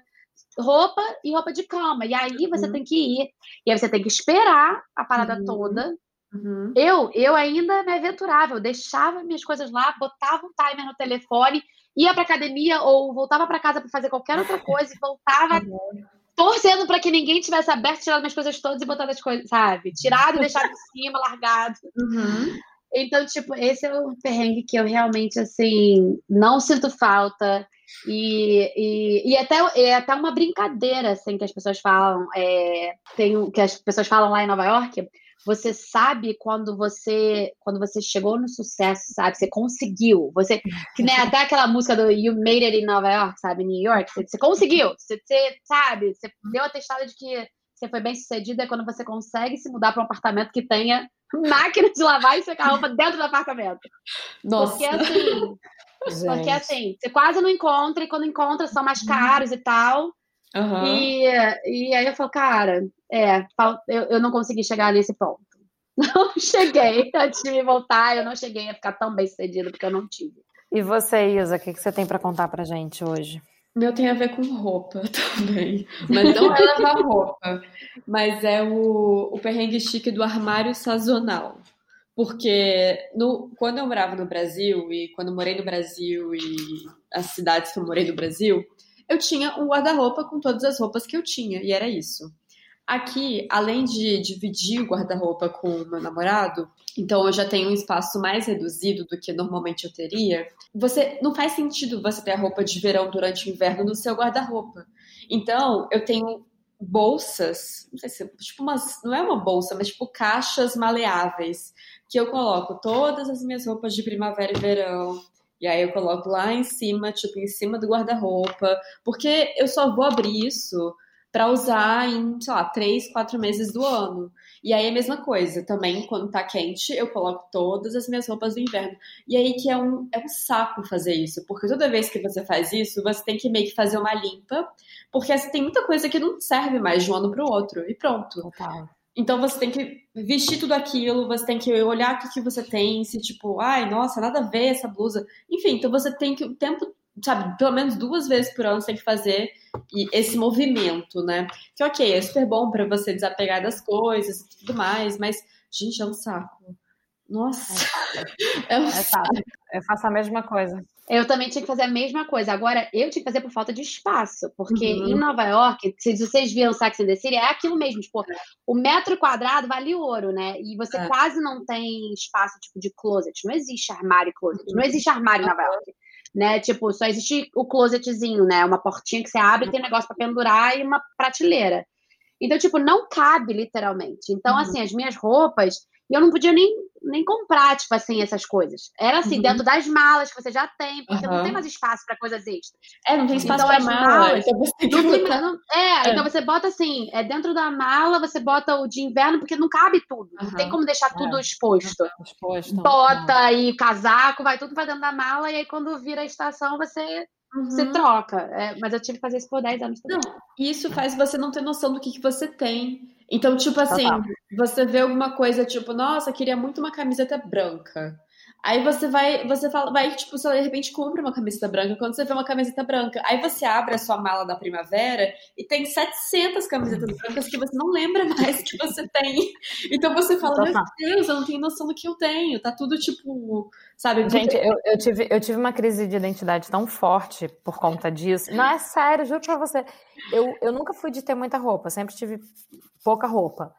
roupa e roupa de cama, e aí você uhum. tem que ir, e aí você tem que esperar a parada uhum. toda. Uhum. Eu, eu ainda me aventurava, eu deixava minhas coisas lá, botava um timer no telefone ia para academia ou voltava para casa para fazer qualquer outra coisa e voltava torcendo para que ninguém tivesse aberto, tirado minhas coisas todas e botado as coisas, sabe? Tirado e deixado em cima, largado. Uhum. Então, tipo, esse é o perrengue que eu realmente, assim, não sinto falta. E, e, e até, é até uma brincadeira, assim, que as pessoas falam. É, tem, que as pessoas falam lá em Nova York, você sabe quando você quando você chegou no sucesso, sabe? Você conseguiu. Você que até aquela música do You Made It in Nova York, sabe? New York. Você, você conseguiu. Você, você, sabe? Você deu atestado de que você foi bem sucedido é quando você consegue se mudar para um apartamento que tenha máquina de lavar e secar roupa dentro do apartamento. Nossa. Porque assim, Gente. porque assim, você quase não encontra e quando encontra são mais caros e tal. Uhum. E, e aí eu falo, cara, é, eu, eu não consegui chegar nesse ponto. Não cheguei antes de me voltar, eu não cheguei a ficar tão bem sucedido porque eu não tive. E você, Isa, o que, que você tem para contar pra gente hoje? Meu tem a ver com roupa também. Mas não é lavar roupa. Mas é o, o perrengue chique do armário sazonal. Porque no, quando eu morava no Brasil, e quando eu morei no Brasil e as cidades que eu morei no Brasil, eu tinha um guarda-roupa com todas as roupas que eu tinha, e era isso. Aqui, além de dividir o guarda-roupa com o meu namorado, então eu já tenho um espaço mais reduzido do que normalmente eu teria. Você não faz sentido você ter a roupa de verão durante o inverno no seu guarda-roupa. Então, eu tenho bolsas, não sei se tipo umas, não é uma bolsa, mas tipo caixas maleáveis, que eu coloco todas as minhas roupas de primavera e verão. E aí eu coloco lá em cima, tipo em cima do guarda-roupa, porque eu só vou abrir isso para usar em, sei lá, três, quatro meses do ano. E aí a mesma coisa, também quando tá quente, eu coloco todas as minhas roupas do inverno. E aí que é um, é um saco fazer isso, porque toda vez que você faz isso, você tem que meio que fazer uma limpa, porque assim, tem muita coisa que não serve mais de um ano pro outro, e pronto. Total. Então você tem que vestir tudo aquilo, você tem que olhar o que, que você tem, se tipo, ai, nossa, nada a ver essa blusa. Enfim, então você tem que o tempo sabe, pelo menos duas vezes por ano você tem que fazer esse movimento, né? Que ok, é super bom para você desapegar das coisas e tudo mais, mas, gente, é um saco. Nossa. É, é um é saco. Eu faço a mesma coisa. Eu também tinha que fazer a mesma coisa. Agora, eu tinha que fazer por falta de espaço, porque uhum. em Nova York, se vocês viram Sax and the City, é aquilo mesmo, tipo, o metro quadrado vale ouro, né? E você é. quase não tem espaço, tipo, de closet. Não existe armário e closet. Não existe armário em Nova York né? Tipo, só existe o closetzinho, né? Uma portinha que você abre, tem um negócio para pendurar e uma prateleira. Então, tipo, não cabe literalmente. Então, uhum. assim, as minhas roupas, e eu não podia nem, nem comprar, tipo assim, essas coisas. Era assim, uhum. dentro das malas que você já tem, porque uhum. não tem mais espaço para coisas extras. É, não tem espaço então, para mala. Malas, então você não tem, não, é, é, então você bota assim, é dentro da mala, você bota o de inverno, porque não cabe tudo. Não tem como deixar tudo é. exposto. exposto. Bota aí casaco, vai tudo para dentro da mala, e aí quando vira a estação, você Uhum. Se troca. É, mas eu tive que fazer isso por 10 anos também. Não, isso faz você não ter noção do que, que você tem. Então, tipo assim, você vê alguma coisa, tipo, nossa, queria muito uma camiseta branca. Aí você vai, você fala, vai, tipo, você de repente compra uma camiseta branca, quando você vê uma camiseta branca, aí você abre a sua mala da primavera e tem 700 camisetas brancas que você não lembra mais que você tem. Então você fala, meu Deus, eu não tenho noção do que eu tenho, tá tudo tipo, sabe? Gente, eu, eu, tive, eu tive uma crise de identidade tão forte por conta disso. Não, é sério, juro pra você. Eu, eu nunca fui de ter muita roupa, sempre tive pouca roupa.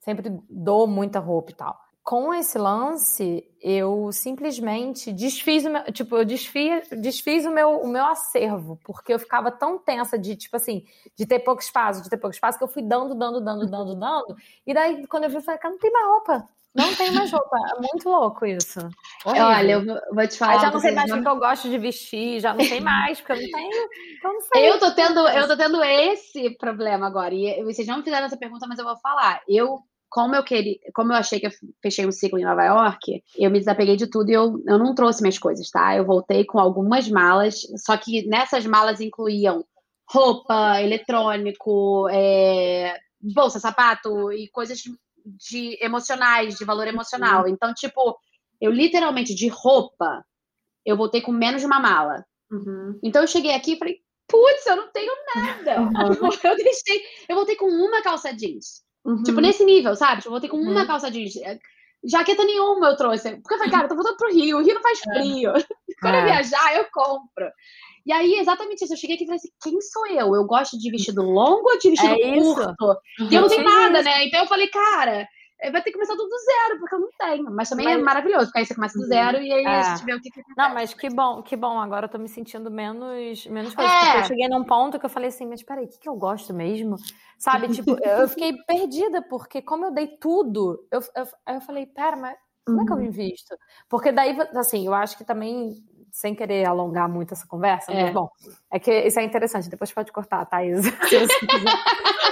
Sempre dou muita roupa e tal com esse lance, eu simplesmente desfiz o meu, tipo, eu desfiz, desfiz o meu, o meu acervo, porque eu ficava tão tensa de, tipo assim, de ter pouco espaço, de ter pouco espaço, que eu fui dando, dando, dando, dando, dando, e daí, quando eu vi, eu falei, cara, não tem mais roupa, não tem mais roupa, é muito louco isso. Horrível. Olha, eu vou te falar. Já não sei mais o que eu gosto de vestir, já não sei mais, porque eu não tenho, então não sei. Eu tô tendo, eu tô tendo esse problema agora, e vocês não me fizeram essa pergunta, mas eu vou falar, eu como eu queria, como eu achei que eu fechei um ciclo em Nova York, eu me desapeguei de tudo e eu, eu não trouxe minhas coisas, tá? Eu voltei com algumas malas, só que nessas malas incluíam roupa, eletrônico, é, bolsa, sapato e coisas de emocionais, de valor emocional. Uhum. Então, tipo, eu literalmente de roupa, eu voltei com menos de uma mala. Uhum. Então eu cheguei aqui e falei, putz, eu não tenho nada. Uhum. Eu deixei, eu voltei com uma calça jeans. Uhum. Tipo, nesse nível, sabe? Tipo, eu voltei com uma uhum. calça jeans. Jaqueta nenhuma eu trouxe. Porque eu falei, cara, eu tô voltando pro Rio, o Rio não faz é. frio. Quando é. eu viajar, eu compro. E aí, exatamente isso. Eu cheguei aqui e falei assim: quem sou eu? Eu gosto de vestido longo ou de vestido é curto? E eu não tenho nada, né? Então eu falei, cara, vai ter que começar tudo do zero, porque eu não tenho. Mas também é mas... é maravilhoso, porque aí você começa do uhum. zero e aí é. a gente vê o que, que Não, mas que bom, que bom. Agora eu tô me sentindo menos, menos coisa. É. Porque eu cheguei num ponto que eu falei assim, mas peraí, o que, que eu gosto mesmo? Sabe, tipo, eu fiquei perdida, porque como eu dei tudo, eu, eu, eu falei, pera, mas como é que eu me uhum. visto? Porque daí, assim, eu acho que também, sem querer alongar muito essa conversa, é. mas bom, é que isso é interessante, depois pode cortar, quiser.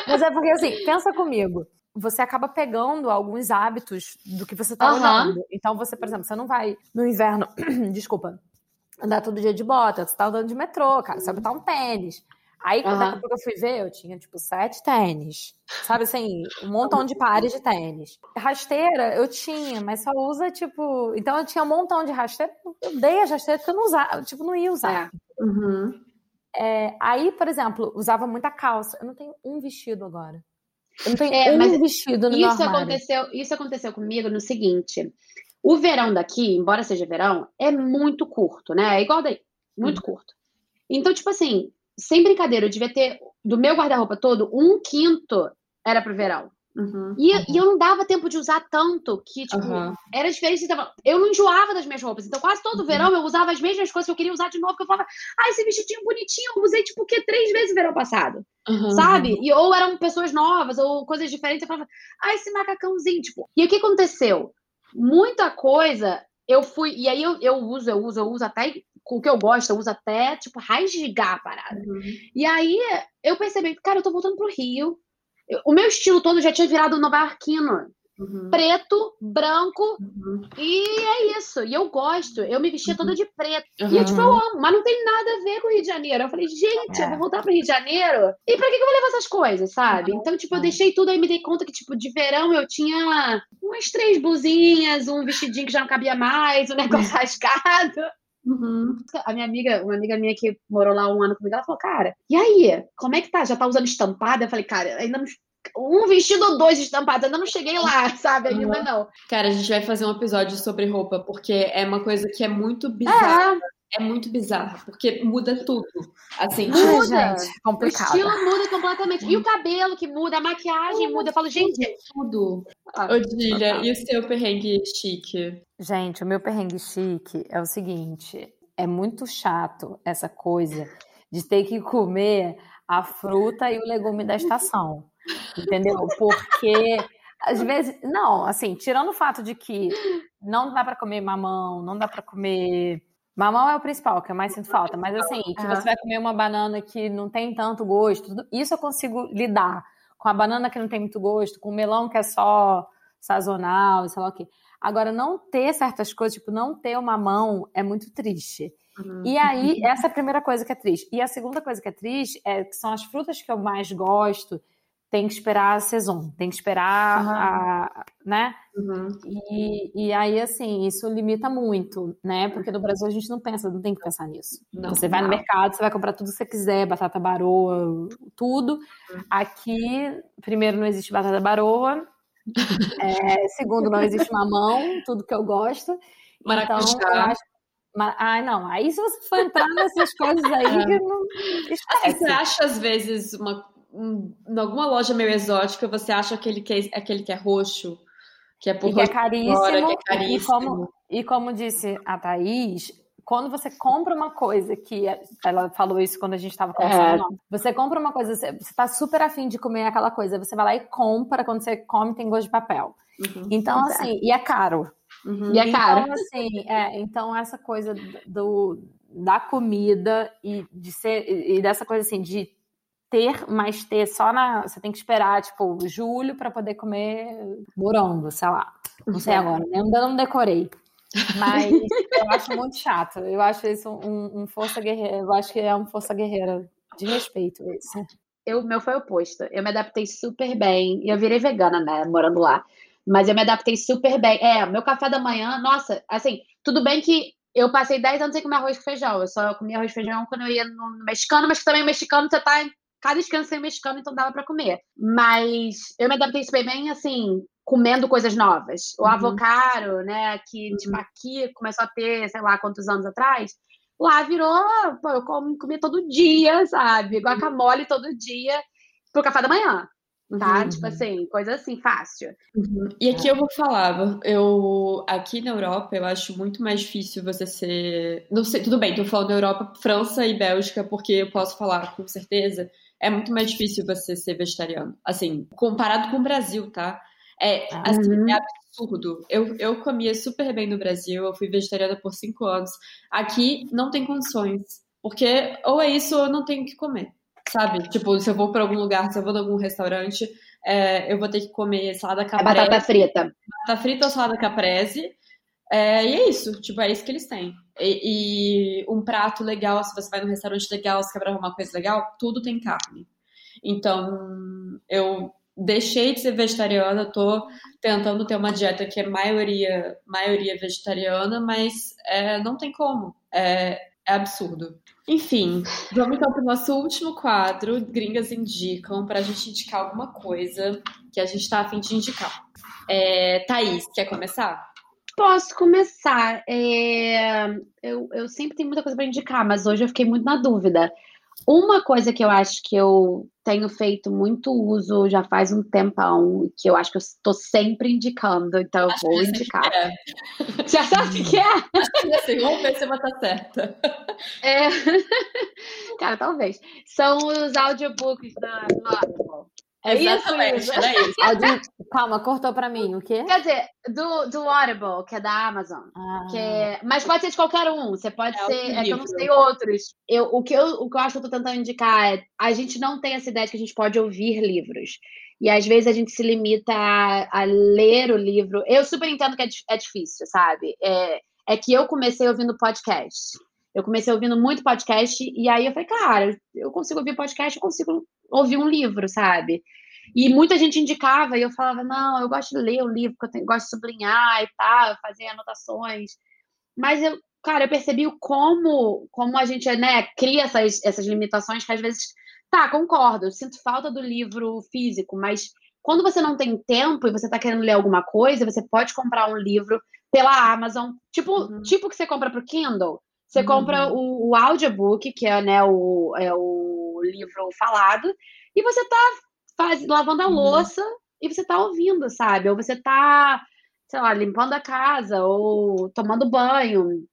mas é porque, assim, pensa comigo, você acaba pegando alguns hábitos do que você tá uhum. olhando. Então, você, por exemplo, você não vai no inverno, desculpa, andar todo dia de bota, você tá andando de metrô, cara, você vai botar um tênis. Aí, uhum. daqui a pouco eu fui ver, eu tinha, tipo, sete tênis. Sabe assim, um montão de pares de tênis. Rasteira, eu tinha, mas só usa, tipo... Então, eu tinha um montão de rasteira. Eu dei as rasteiras porque eu não usava, tipo, não ia usar. É. Uhum. É, aí, por exemplo, usava muita calça. Eu não tenho um vestido agora. Eu não tenho é, um vestido no isso aconteceu Isso aconteceu comigo no seguinte. O verão daqui, embora seja verão, é muito curto, né? É igual daí. Muito hum. curto. Então, tipo assim, sem brincadeira, eu devia ter, do meu guarda-roupa todo, um quinto era pro verão. Uhum, e, uhum. e, eu não dava tempo de usar tanto que, tipo, uhum. era diferente. Eu não enjoava das minhas roupas. Então, quase todo uhum. verão eu usava as mesmas coisas que eu queria usar de novo. Que eu falava, ah, esse vestidinho bonitinho, eu usei, tipo, o quê? Três vezes no verão passado. Sabe? E, ou eram pessoas novas, ou coisas diferentes. Eu falava, ah, esse macacãozinho, tipo. E o que aconteceu? Muita coisa eu fui. E aí eu, eu uso, eu uso, eu uso até com o que eu gosto, eu uso até, tipo, rasgar a parada. Uhum. E aí eu percebi, cara, eu tô voltando pro Rio o meu estilo todo já tinha virado nova-iorquino. Uhum. Preto, branco, uhum. e é isso. E eu gosto. Eu me vestia toda uhum. de preto. Uhum. E tipo, eu amo, mas não tem nada a ver com o Rio de Janeiro. Eu falei, gente, é. eu vou voltar pro Rio de Janeiro. E pra que, que eu vou levar essas coisas, sabe? Uhum. Então, tipo, eu deixei tudo aí me dei conta que, tipo, de verão eu tinha umas três blusinhas, um vestidinho que já não cabia mais, um negócio rasgado. Uhum. A minha amiga, uma amiga minha que morou lá um ano comigo, ela falou, cara, e aí? Como é que tá? Já tá usando estampada? Eu falei, cara, ainda não. Um vestido ou dois estampados, ainda não cheguei lá, sabe? Ainda não. Cara, a gente vai fazer um episódio sobre roupa, porque é uma coisa que é muito bizarra. É é muito bizarra, porque muda tudo. Assim, muda. Gente, complicado. O estilo muda completamente. E o cabelo que muda, a maquiagem muda. Eu falo, gente, tudo. Ah, Odília, e o seu perrengue chique? Gente, o meu perrengue chique é o seguinte: é muito chato essa coisa de ter que comer a fruta e o legume da estação. Entendeu? Porque às vezes, não, assim, tirando o fato de que não dá para comer mamão, não dá para comer Mamão é o principal, que eu mais sinto falta. Mas assim, que você vai comer uma banana que não tem tanto gosto, isso eu consigo lidar. Com a banana que não tem muito gosto, com o melão que é só sazonal, sei lá o quê. Agora, não ter certas coisas, tipo, não ter uma mão é muito triste. Uhum. E aí, essa é a primeira coisa que é triste. E a segunda coisa que é triste é que são as frutas que eu mais gosto, tem que esperar a saison, tem que esperar uhum. a, né? Uhum. E, e aí, assim, isso limita muito, né? Porque no Brasil a gente não pensa, não tem que pensar nisso. Não, você vai não. no mercado, você vai comprar tudo que você quiser, batata baroa, tudo. Uhum. Aqui, primeiro, não existe batata baroa. é, segundo, não existe mamão, tudo que eu gosto. Maracujá. Então, eu acho ah, não. Aí se você for entrar nessas coisas aí, é. não, Você acha, às vezes, uma, em alguma loja meio exótica, você acha aquele que é, aquele que é roxo, que é por e que é caríssimo, fora, que é caríssimo. E como, e como disse a Thaís, quando você compra uma coisa que é, ela falou isso quando a gente estava conversando, é. você compra uma coisa, você está super afim de comer aquela coisa, você vai lá e compra, quando você come tem gosto de papel. Uhum. Então, assim, e é caro. Uhum. E é caro. Então, assim, é, então essa coisa do, da comida e de ser e dessa coisa assim de ter, mas ter só na. Você tem que esperar, tipo, julho para poder comer morango, sei lá. Não sei agora, né? ainda não decorei. Mas eu acho muito chato. Eu acho isso um, um força guerreira. Eu acho que é um força guerreira de respeito esse. Eu, meu foi oposto. Eu me adaptei super bem. E eu virei vegana, né? Morando lá. Mas eu me adaptei super bem. É, meu café da manhã, nossa, assim, tudo bem que eu passei 10 anos sem comer arroz com feijão. Eu só comia arroz e feijão quando eu ia no mexicano, mas também o mexicano você tá cada esquina sem mexicano, então dava para comer. Mas eu me adaptei super bem, assim, comendo coisas novas. O uhum. avocado, né, que uhum. tipo aqui começou a ter, sei lá, quantos anos atrás, lá virou, pô, eu comia todo dia, sabe? Guacamole todo dia pro café da manhã tá? Uhum. Tipo assim, coisa assim, fácil. Uhum. E aqui eu vou falar, eu aqui na Europa eu acho muito mais difícil você ser, não sei, tudo bem, tô falando da Europa, França e Bélgica, porque eu posso falar com certeza, é muito mais difícil você ser vegetariano. Assim, comparado com o Brasil, tá? É, assim, uhum. é absurdo. Eu, eu comia super bem no Brasil, eu fui vegetariana por cinco anos. Aqui não tem condições, porque ou é isso ou eu não tenho que comer sabe? Tipo, se eu vou para algum lugar, se eu vou em algum restaurante, é, eu vou ter que comer salada caprese. É batata frita. Batata frita ou salada caprese. É, e é isso, tipo, é isso que eles têm. E, e, um prato legal, se você vai num restaurante legal, se quer uma coisa legal, tudo tem carne. Então, eu deixei de ser vegetariana, tô tentando ter uma dieta que é maioria, maioria vegetariana, mas é, não tem como. É, é absurdo. Enfim, vamos então para o nosso último quadro, Gringas Indicam, para a gente indicar alguma coisa que a gente está a fim de indicar. É, Thaís, quer começar? Posso começar. É, eu, eu sempre tenho muita coisa para indicar, mas hoje eu fiquei muito na dúvida. Uma coisa que eu acho que eu tenho feito muito uso já faz um tempão, que eu acho que eu estou sempre indicando, então eu vou indicar. É. Já sabe o que é? Assim, vamos ver se vou estar certa. É... Cara, talvez. São os audiobooks da, Audible. É Exatamente, isso, era isso. Calma, cortou pra mim, o quê? Quer dizer, do, do Audible, que é da Amazon. Ah. Que é... Mas pode ser de qualquer um. Você pode é ser. É que eu não sei outros. Eu, o, que eu, o que eu acho que eu tô tentando indicar é a gente não tem essa ideia de que a gente pode ouvir livros. E às vezes a gente se limita a, a ler o livro. Eu super entendo que é, é difícil, sabe? É, é que eu comecei ouvindo podcast. Eu comecei ouvindo muito podcast, e aí eu falei, cara, eu consigo ouvir podcast, eu consigo ouvir um livro, sabe? E muita gente indicava, e eu falava, não, eu gosto de ler o livro, porque eu tenho, gosto de sublinhar e tal, fazer anotações. Mas eu, cara, eu percebi como, como a gente né, cria essas, essas limitações que às vezes. Tá, concordo, eu sinto falta do livro físico, mas quando você não tem tempo e você está querendo ler alguma coisa, você pode comprar um livro pela Amazon, tipo, uhum. tipo que você compra para o Kindle. Você uhum. compra o, o audiobook, que é, né, o, é o livro falado, e você tá faz, lavando a uhum. louça e você tá ouvindo, sabe? Ou você tá, sei lá, limpando a casa ou tomando banho.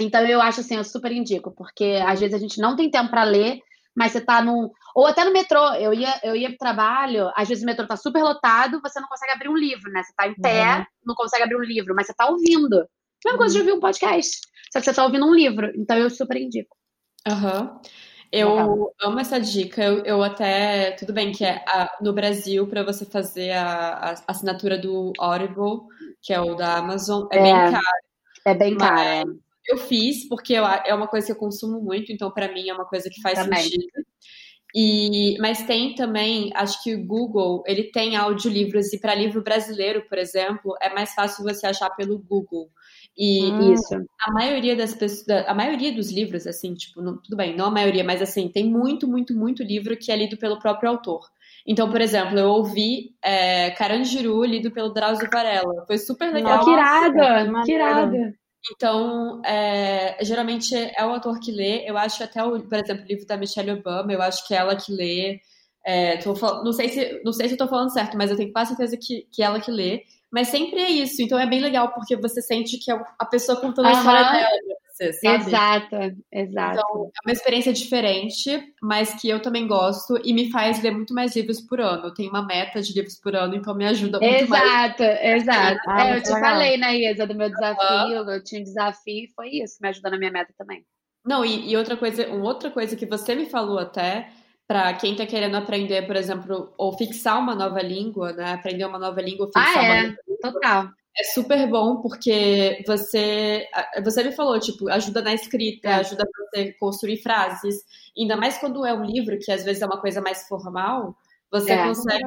Então eu acho assim, eu super indico, porque às vezes a gente não tem tempo para ler, mas você tá num. Ou até no metrô, eu ia, eu ia pro trabalho, às vezes o metrô tá super lotado, você não consegue abrir um livro, né? Você tá em pé, uhum. não consegue abrir um livro, mas você tá ouvindo. Mesma coisa de uhum. ouvir um podcast. Só que você está ouvindo um livro. Então eu super indico. Aham. Uhum. Eu amo essa dica. Eu, eu, até. Tudo bem que é a, no Brasil, para você fazer a, a, assinatura do Audible, que é o da Amazon, é, é bem caro. É bem caro. Eu fiz, porque eu, é uma coisa que eu consumo muito, então para mim é uma coisa que faz também. sentido. E, mas tem também, acho que o Google, ele tem audiolivros, e para livro brasileiro, por exemplo, é mais fácil você achar pelo Google. E hum. isso. a maioria das pessoas, a maioria dos livros, assim, tipo, não, tudo bem, não a maioria, mas assim, tem muito, muito, muito livro que é lido pelo próprio autor. Então, por exemplo, eu ouvi é, Carandiru lido pelo Drauzio Varela. Foi super legal. Nossa, que irada, que irada. Então, é, geralmente é o autor que lê. Eu acho até, o, por exemplo, o livro da Michelle Obama, eu acho que é ela que lê. É, falando, não, sei se, não sei se eu tô falando certo, mas eu tenho quase certeza que, que é ela que lê. Mas sempre é isso. Então é bem legal, porque você sente que é a pessoa contando a história dela. Você, sabe? Exato, exato. Então, é uma experiência diferente, mas que eu também gosto e me faz ler muito mais livros por ano. Eu tenho uma meta de livros por ano, então me ajuda muito exato, mais. Exato, exato. Ah, é, eu te falei, né, Isa, do meu desafio. Uhum. Eu tinha um desafio e foi isso, me ajudou na minha meta também. Não, e, e outra coisa, uma outra coisa que você me falou até para quem está querendo aprender, por exemplo, ou fixar uma nova língua, né? Aprender uma nova língua, fixar ah, é. uma Total. É super bom porque você, você me falou, tipo, ajuda na escrita, é. ajuda você construir frases. Ainda mais quando é um livro, que às vezes é uma coisa mais formal, você é, consegue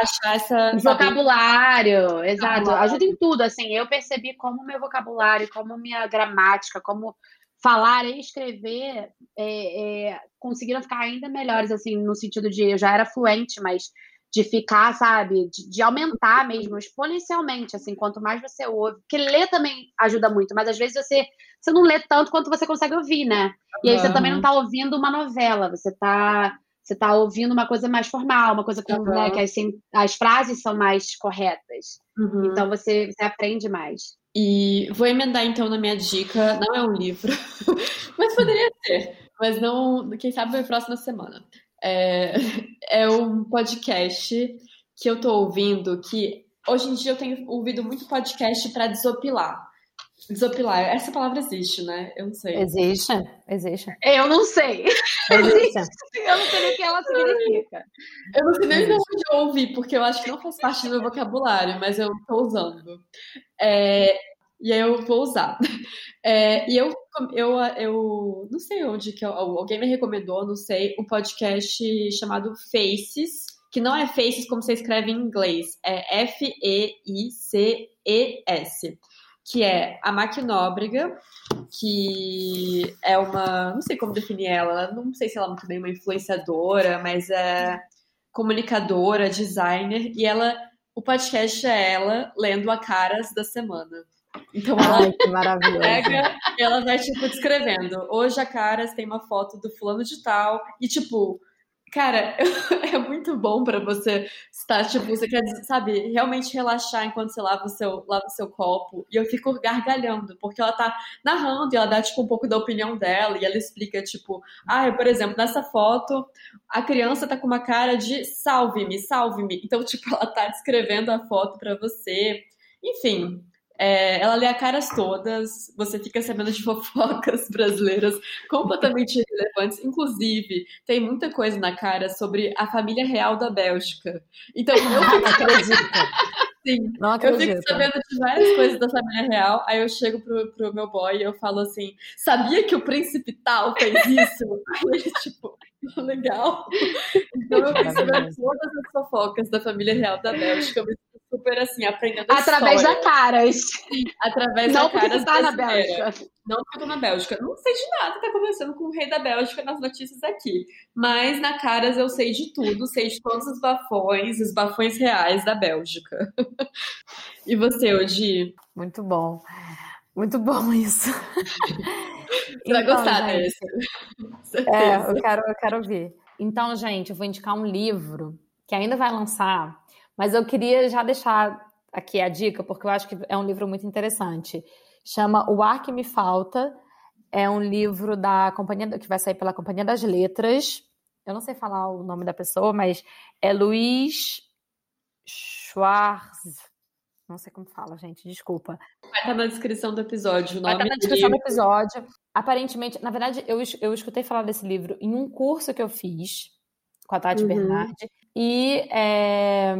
achar essa. Vocabulário, exato. Ajuda em tudo. Assim, eu percebi como meu vocabulário, como minha gramática, como falar e escrever é, é, conseguiram ficar ainda melhores, assim, no sentido de eu já era fluente, mas de ficar, sabe, de, de, aumentar mesmo exponencialmente, assim, quanto mais você ouve. Porque ler também ajuda muito, mas às vezes você, você não lê tanto quanto você consegue ouvir, né? E aí você também não está ouvindo uma novela, você está você tá ouvindo uma coisa mais formal, uma coisa com, uhum. né, que assim, as frases são mais corretas. Uhum. Então você, você aprende mais. E vou emendar então na minha dica, não é um livro, mas poderia ser, mas não, quem sabe vai próxima semana. É, é um podcast que eu tô ouvindo que hoje em dia eu tenho ouvido muito podcast para desopilar. Desopilar, essa palavra existe, né? Eu não sei. Existe, existe. Eu não sei. Existe. eu não sei o que ela significa. Eu não sei nem de onde eu ouvi, porque eu acho que não faz parte do meu vocabulário, mas eu tô usando. É, e aí eu vou usar. É, e eu, eu, eu não sei onde que eu, alguém me recomendou, não sei, um podcast chamado Faces, que não é Faces como você escreve em inglês, é F-E-I-C-E-S, que é a Maquinóbrega, que é uma, não sei como definir ela, não sei se ela é muito bem uma influenciadora, mas é comunicadora, designer, e ela, o podcast é ela lendo a caras da semana. Então ela Ai, que maravilhoso. pega e ela vai, tipo, descrevendo. Hoje a Caras tem uma foto do fulano de tal. E, tipo, cara, é muito bom para você estar, tipo, você quer, sabe, realmente relaxar enquanto você lava o seu, lava o seu copo. E eu fico gargalhando, porque ela tá narrando e ela dá, tipo, um pouco da opinião dela. E ela explica, tipo, ah, por exemplo, nessa foto, a criança tá com uma cara de salve-me, salve-me. Então, tipo, ela tá descrevendo a foto para você. Enfim, é, ela lê a caras todas, você fica sabendo de fofocas brasileiras completamente irrelevantes. Inclusive, tem muita coisa na cara sobre a família real da Bélgica. Então, eu não acredito. Sim, não acredito. eu fico sabendo de várias coisas da família real, aí eu chego pro, pro meu boy e eu falo assim, sabia que o príncipe tal fez isso? aí ele, tipo, legal. Então eu sabendo todas as fofocas da família real da Bélgica, super assim, aprendendo Através história. da Caras. Sim, através não da Caras. Não tá na Bélgica. Não porque eu tô na Bélgica. Não sei de nada tá conversando com o rei da Bélgica nas notícias aqui. Mas na Caras eu sei de tudo, sei de todos os bafões, os bafões reais da Bélgica. e você, Odi? Muito bom. Muito bom isso. Você vai então, gostar gente, desse. É, eu quero, eu quero ver. Então, gente, eu vou indicar um livro que ainda vai lançar mas eu queria já deixar aqui a dica, porque eu acho que é um livro muito interessante. Chama O Ar que Me Falta. É um livro da companhia que vai sair pela Companhia das Letras. Eu não sei falar o nome da pessoa, mas é Luiz Schwarz. Não sei como fala, gente, desculpa. Vai estar na descrição do episódio. O vai estar na descrição do episódio. Aparentemente, na verdade, eu, eu escutei falar desse livro em um curso que eu fiz com a Tati uhum. Bernardi. E é,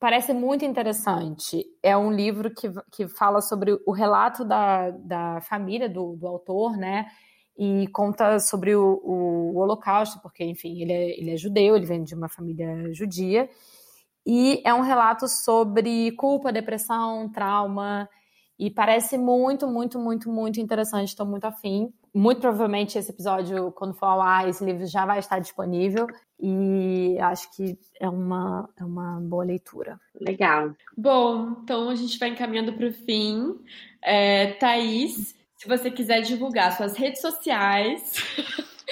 parece muito interessante. É um livro que, que fala sobre o relato da, da família do, do autor, né? E conta sobre o, o, Holocausto, porque, enfim, ele é, ele é judeu, ele vem de uma família judia. E é um relato sobre culpa, depressão, trauma. E parece muito, muito, muito, muito interessante. Estou muito afim. Muito provavelmente esse episódio, quando for ao ar, esse livro já vai estar disponível. E acho que é uma, é uma boa leitura. Legal. Bom, então a gente vai encaminhando para o fim. É, Thaís, se você quiser divulgar suas redes sociais.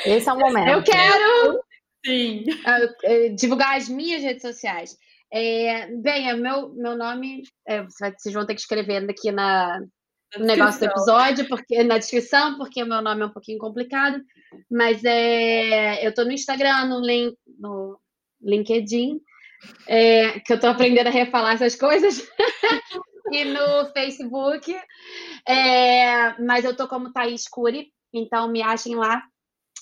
Esse é o momento. Eu quero Sim. Uh, divulgar as minhas redes sociais. É, bem, é meu, meu nome, é, vocês vão ter que escrever aqui na, no negócio do episódio, porque na descrição, porque o meu nome é um pouquinho complicado. Mas é, eu estou no Instagram, no, link, no LinkedIn, é, que eu estou aprendendo a refalar essas coisas. e no Facebook. É, mas eu estou como Thaís Cury, então me achem lá.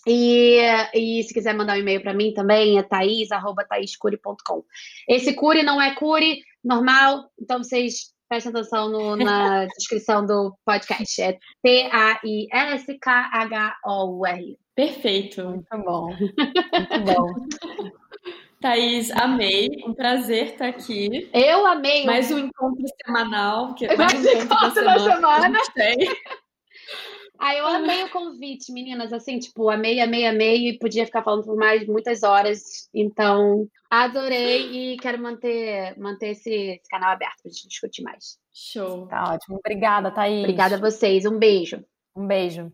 E, e se quiser mandar um e-mail para mim também, é thaís.thaiscuri.com. Esse curi não é curi normal, então vocês prestem atenção no, na descrição do podcast. É T-A-I-S-K-H-O-U-R. Perfeito. Muito bom. Muito bom. Thaís, amei. Um prazer estar aqui. Eu amei. Mais um encontro semanal. Que, mais um encontro da semana. Da semana. Ah, eu amei o convite, meninas. Assim, tipo, amei, amei, amei. E podia ficar falando por mais muitas horas. Então, adorei e quero manter, manter esse, esse canal aberto pra gente discutir mais. Show. Tá ótimo. Obrigada, Thaís. Obrigada a vocês. Um beijo. Um beijo.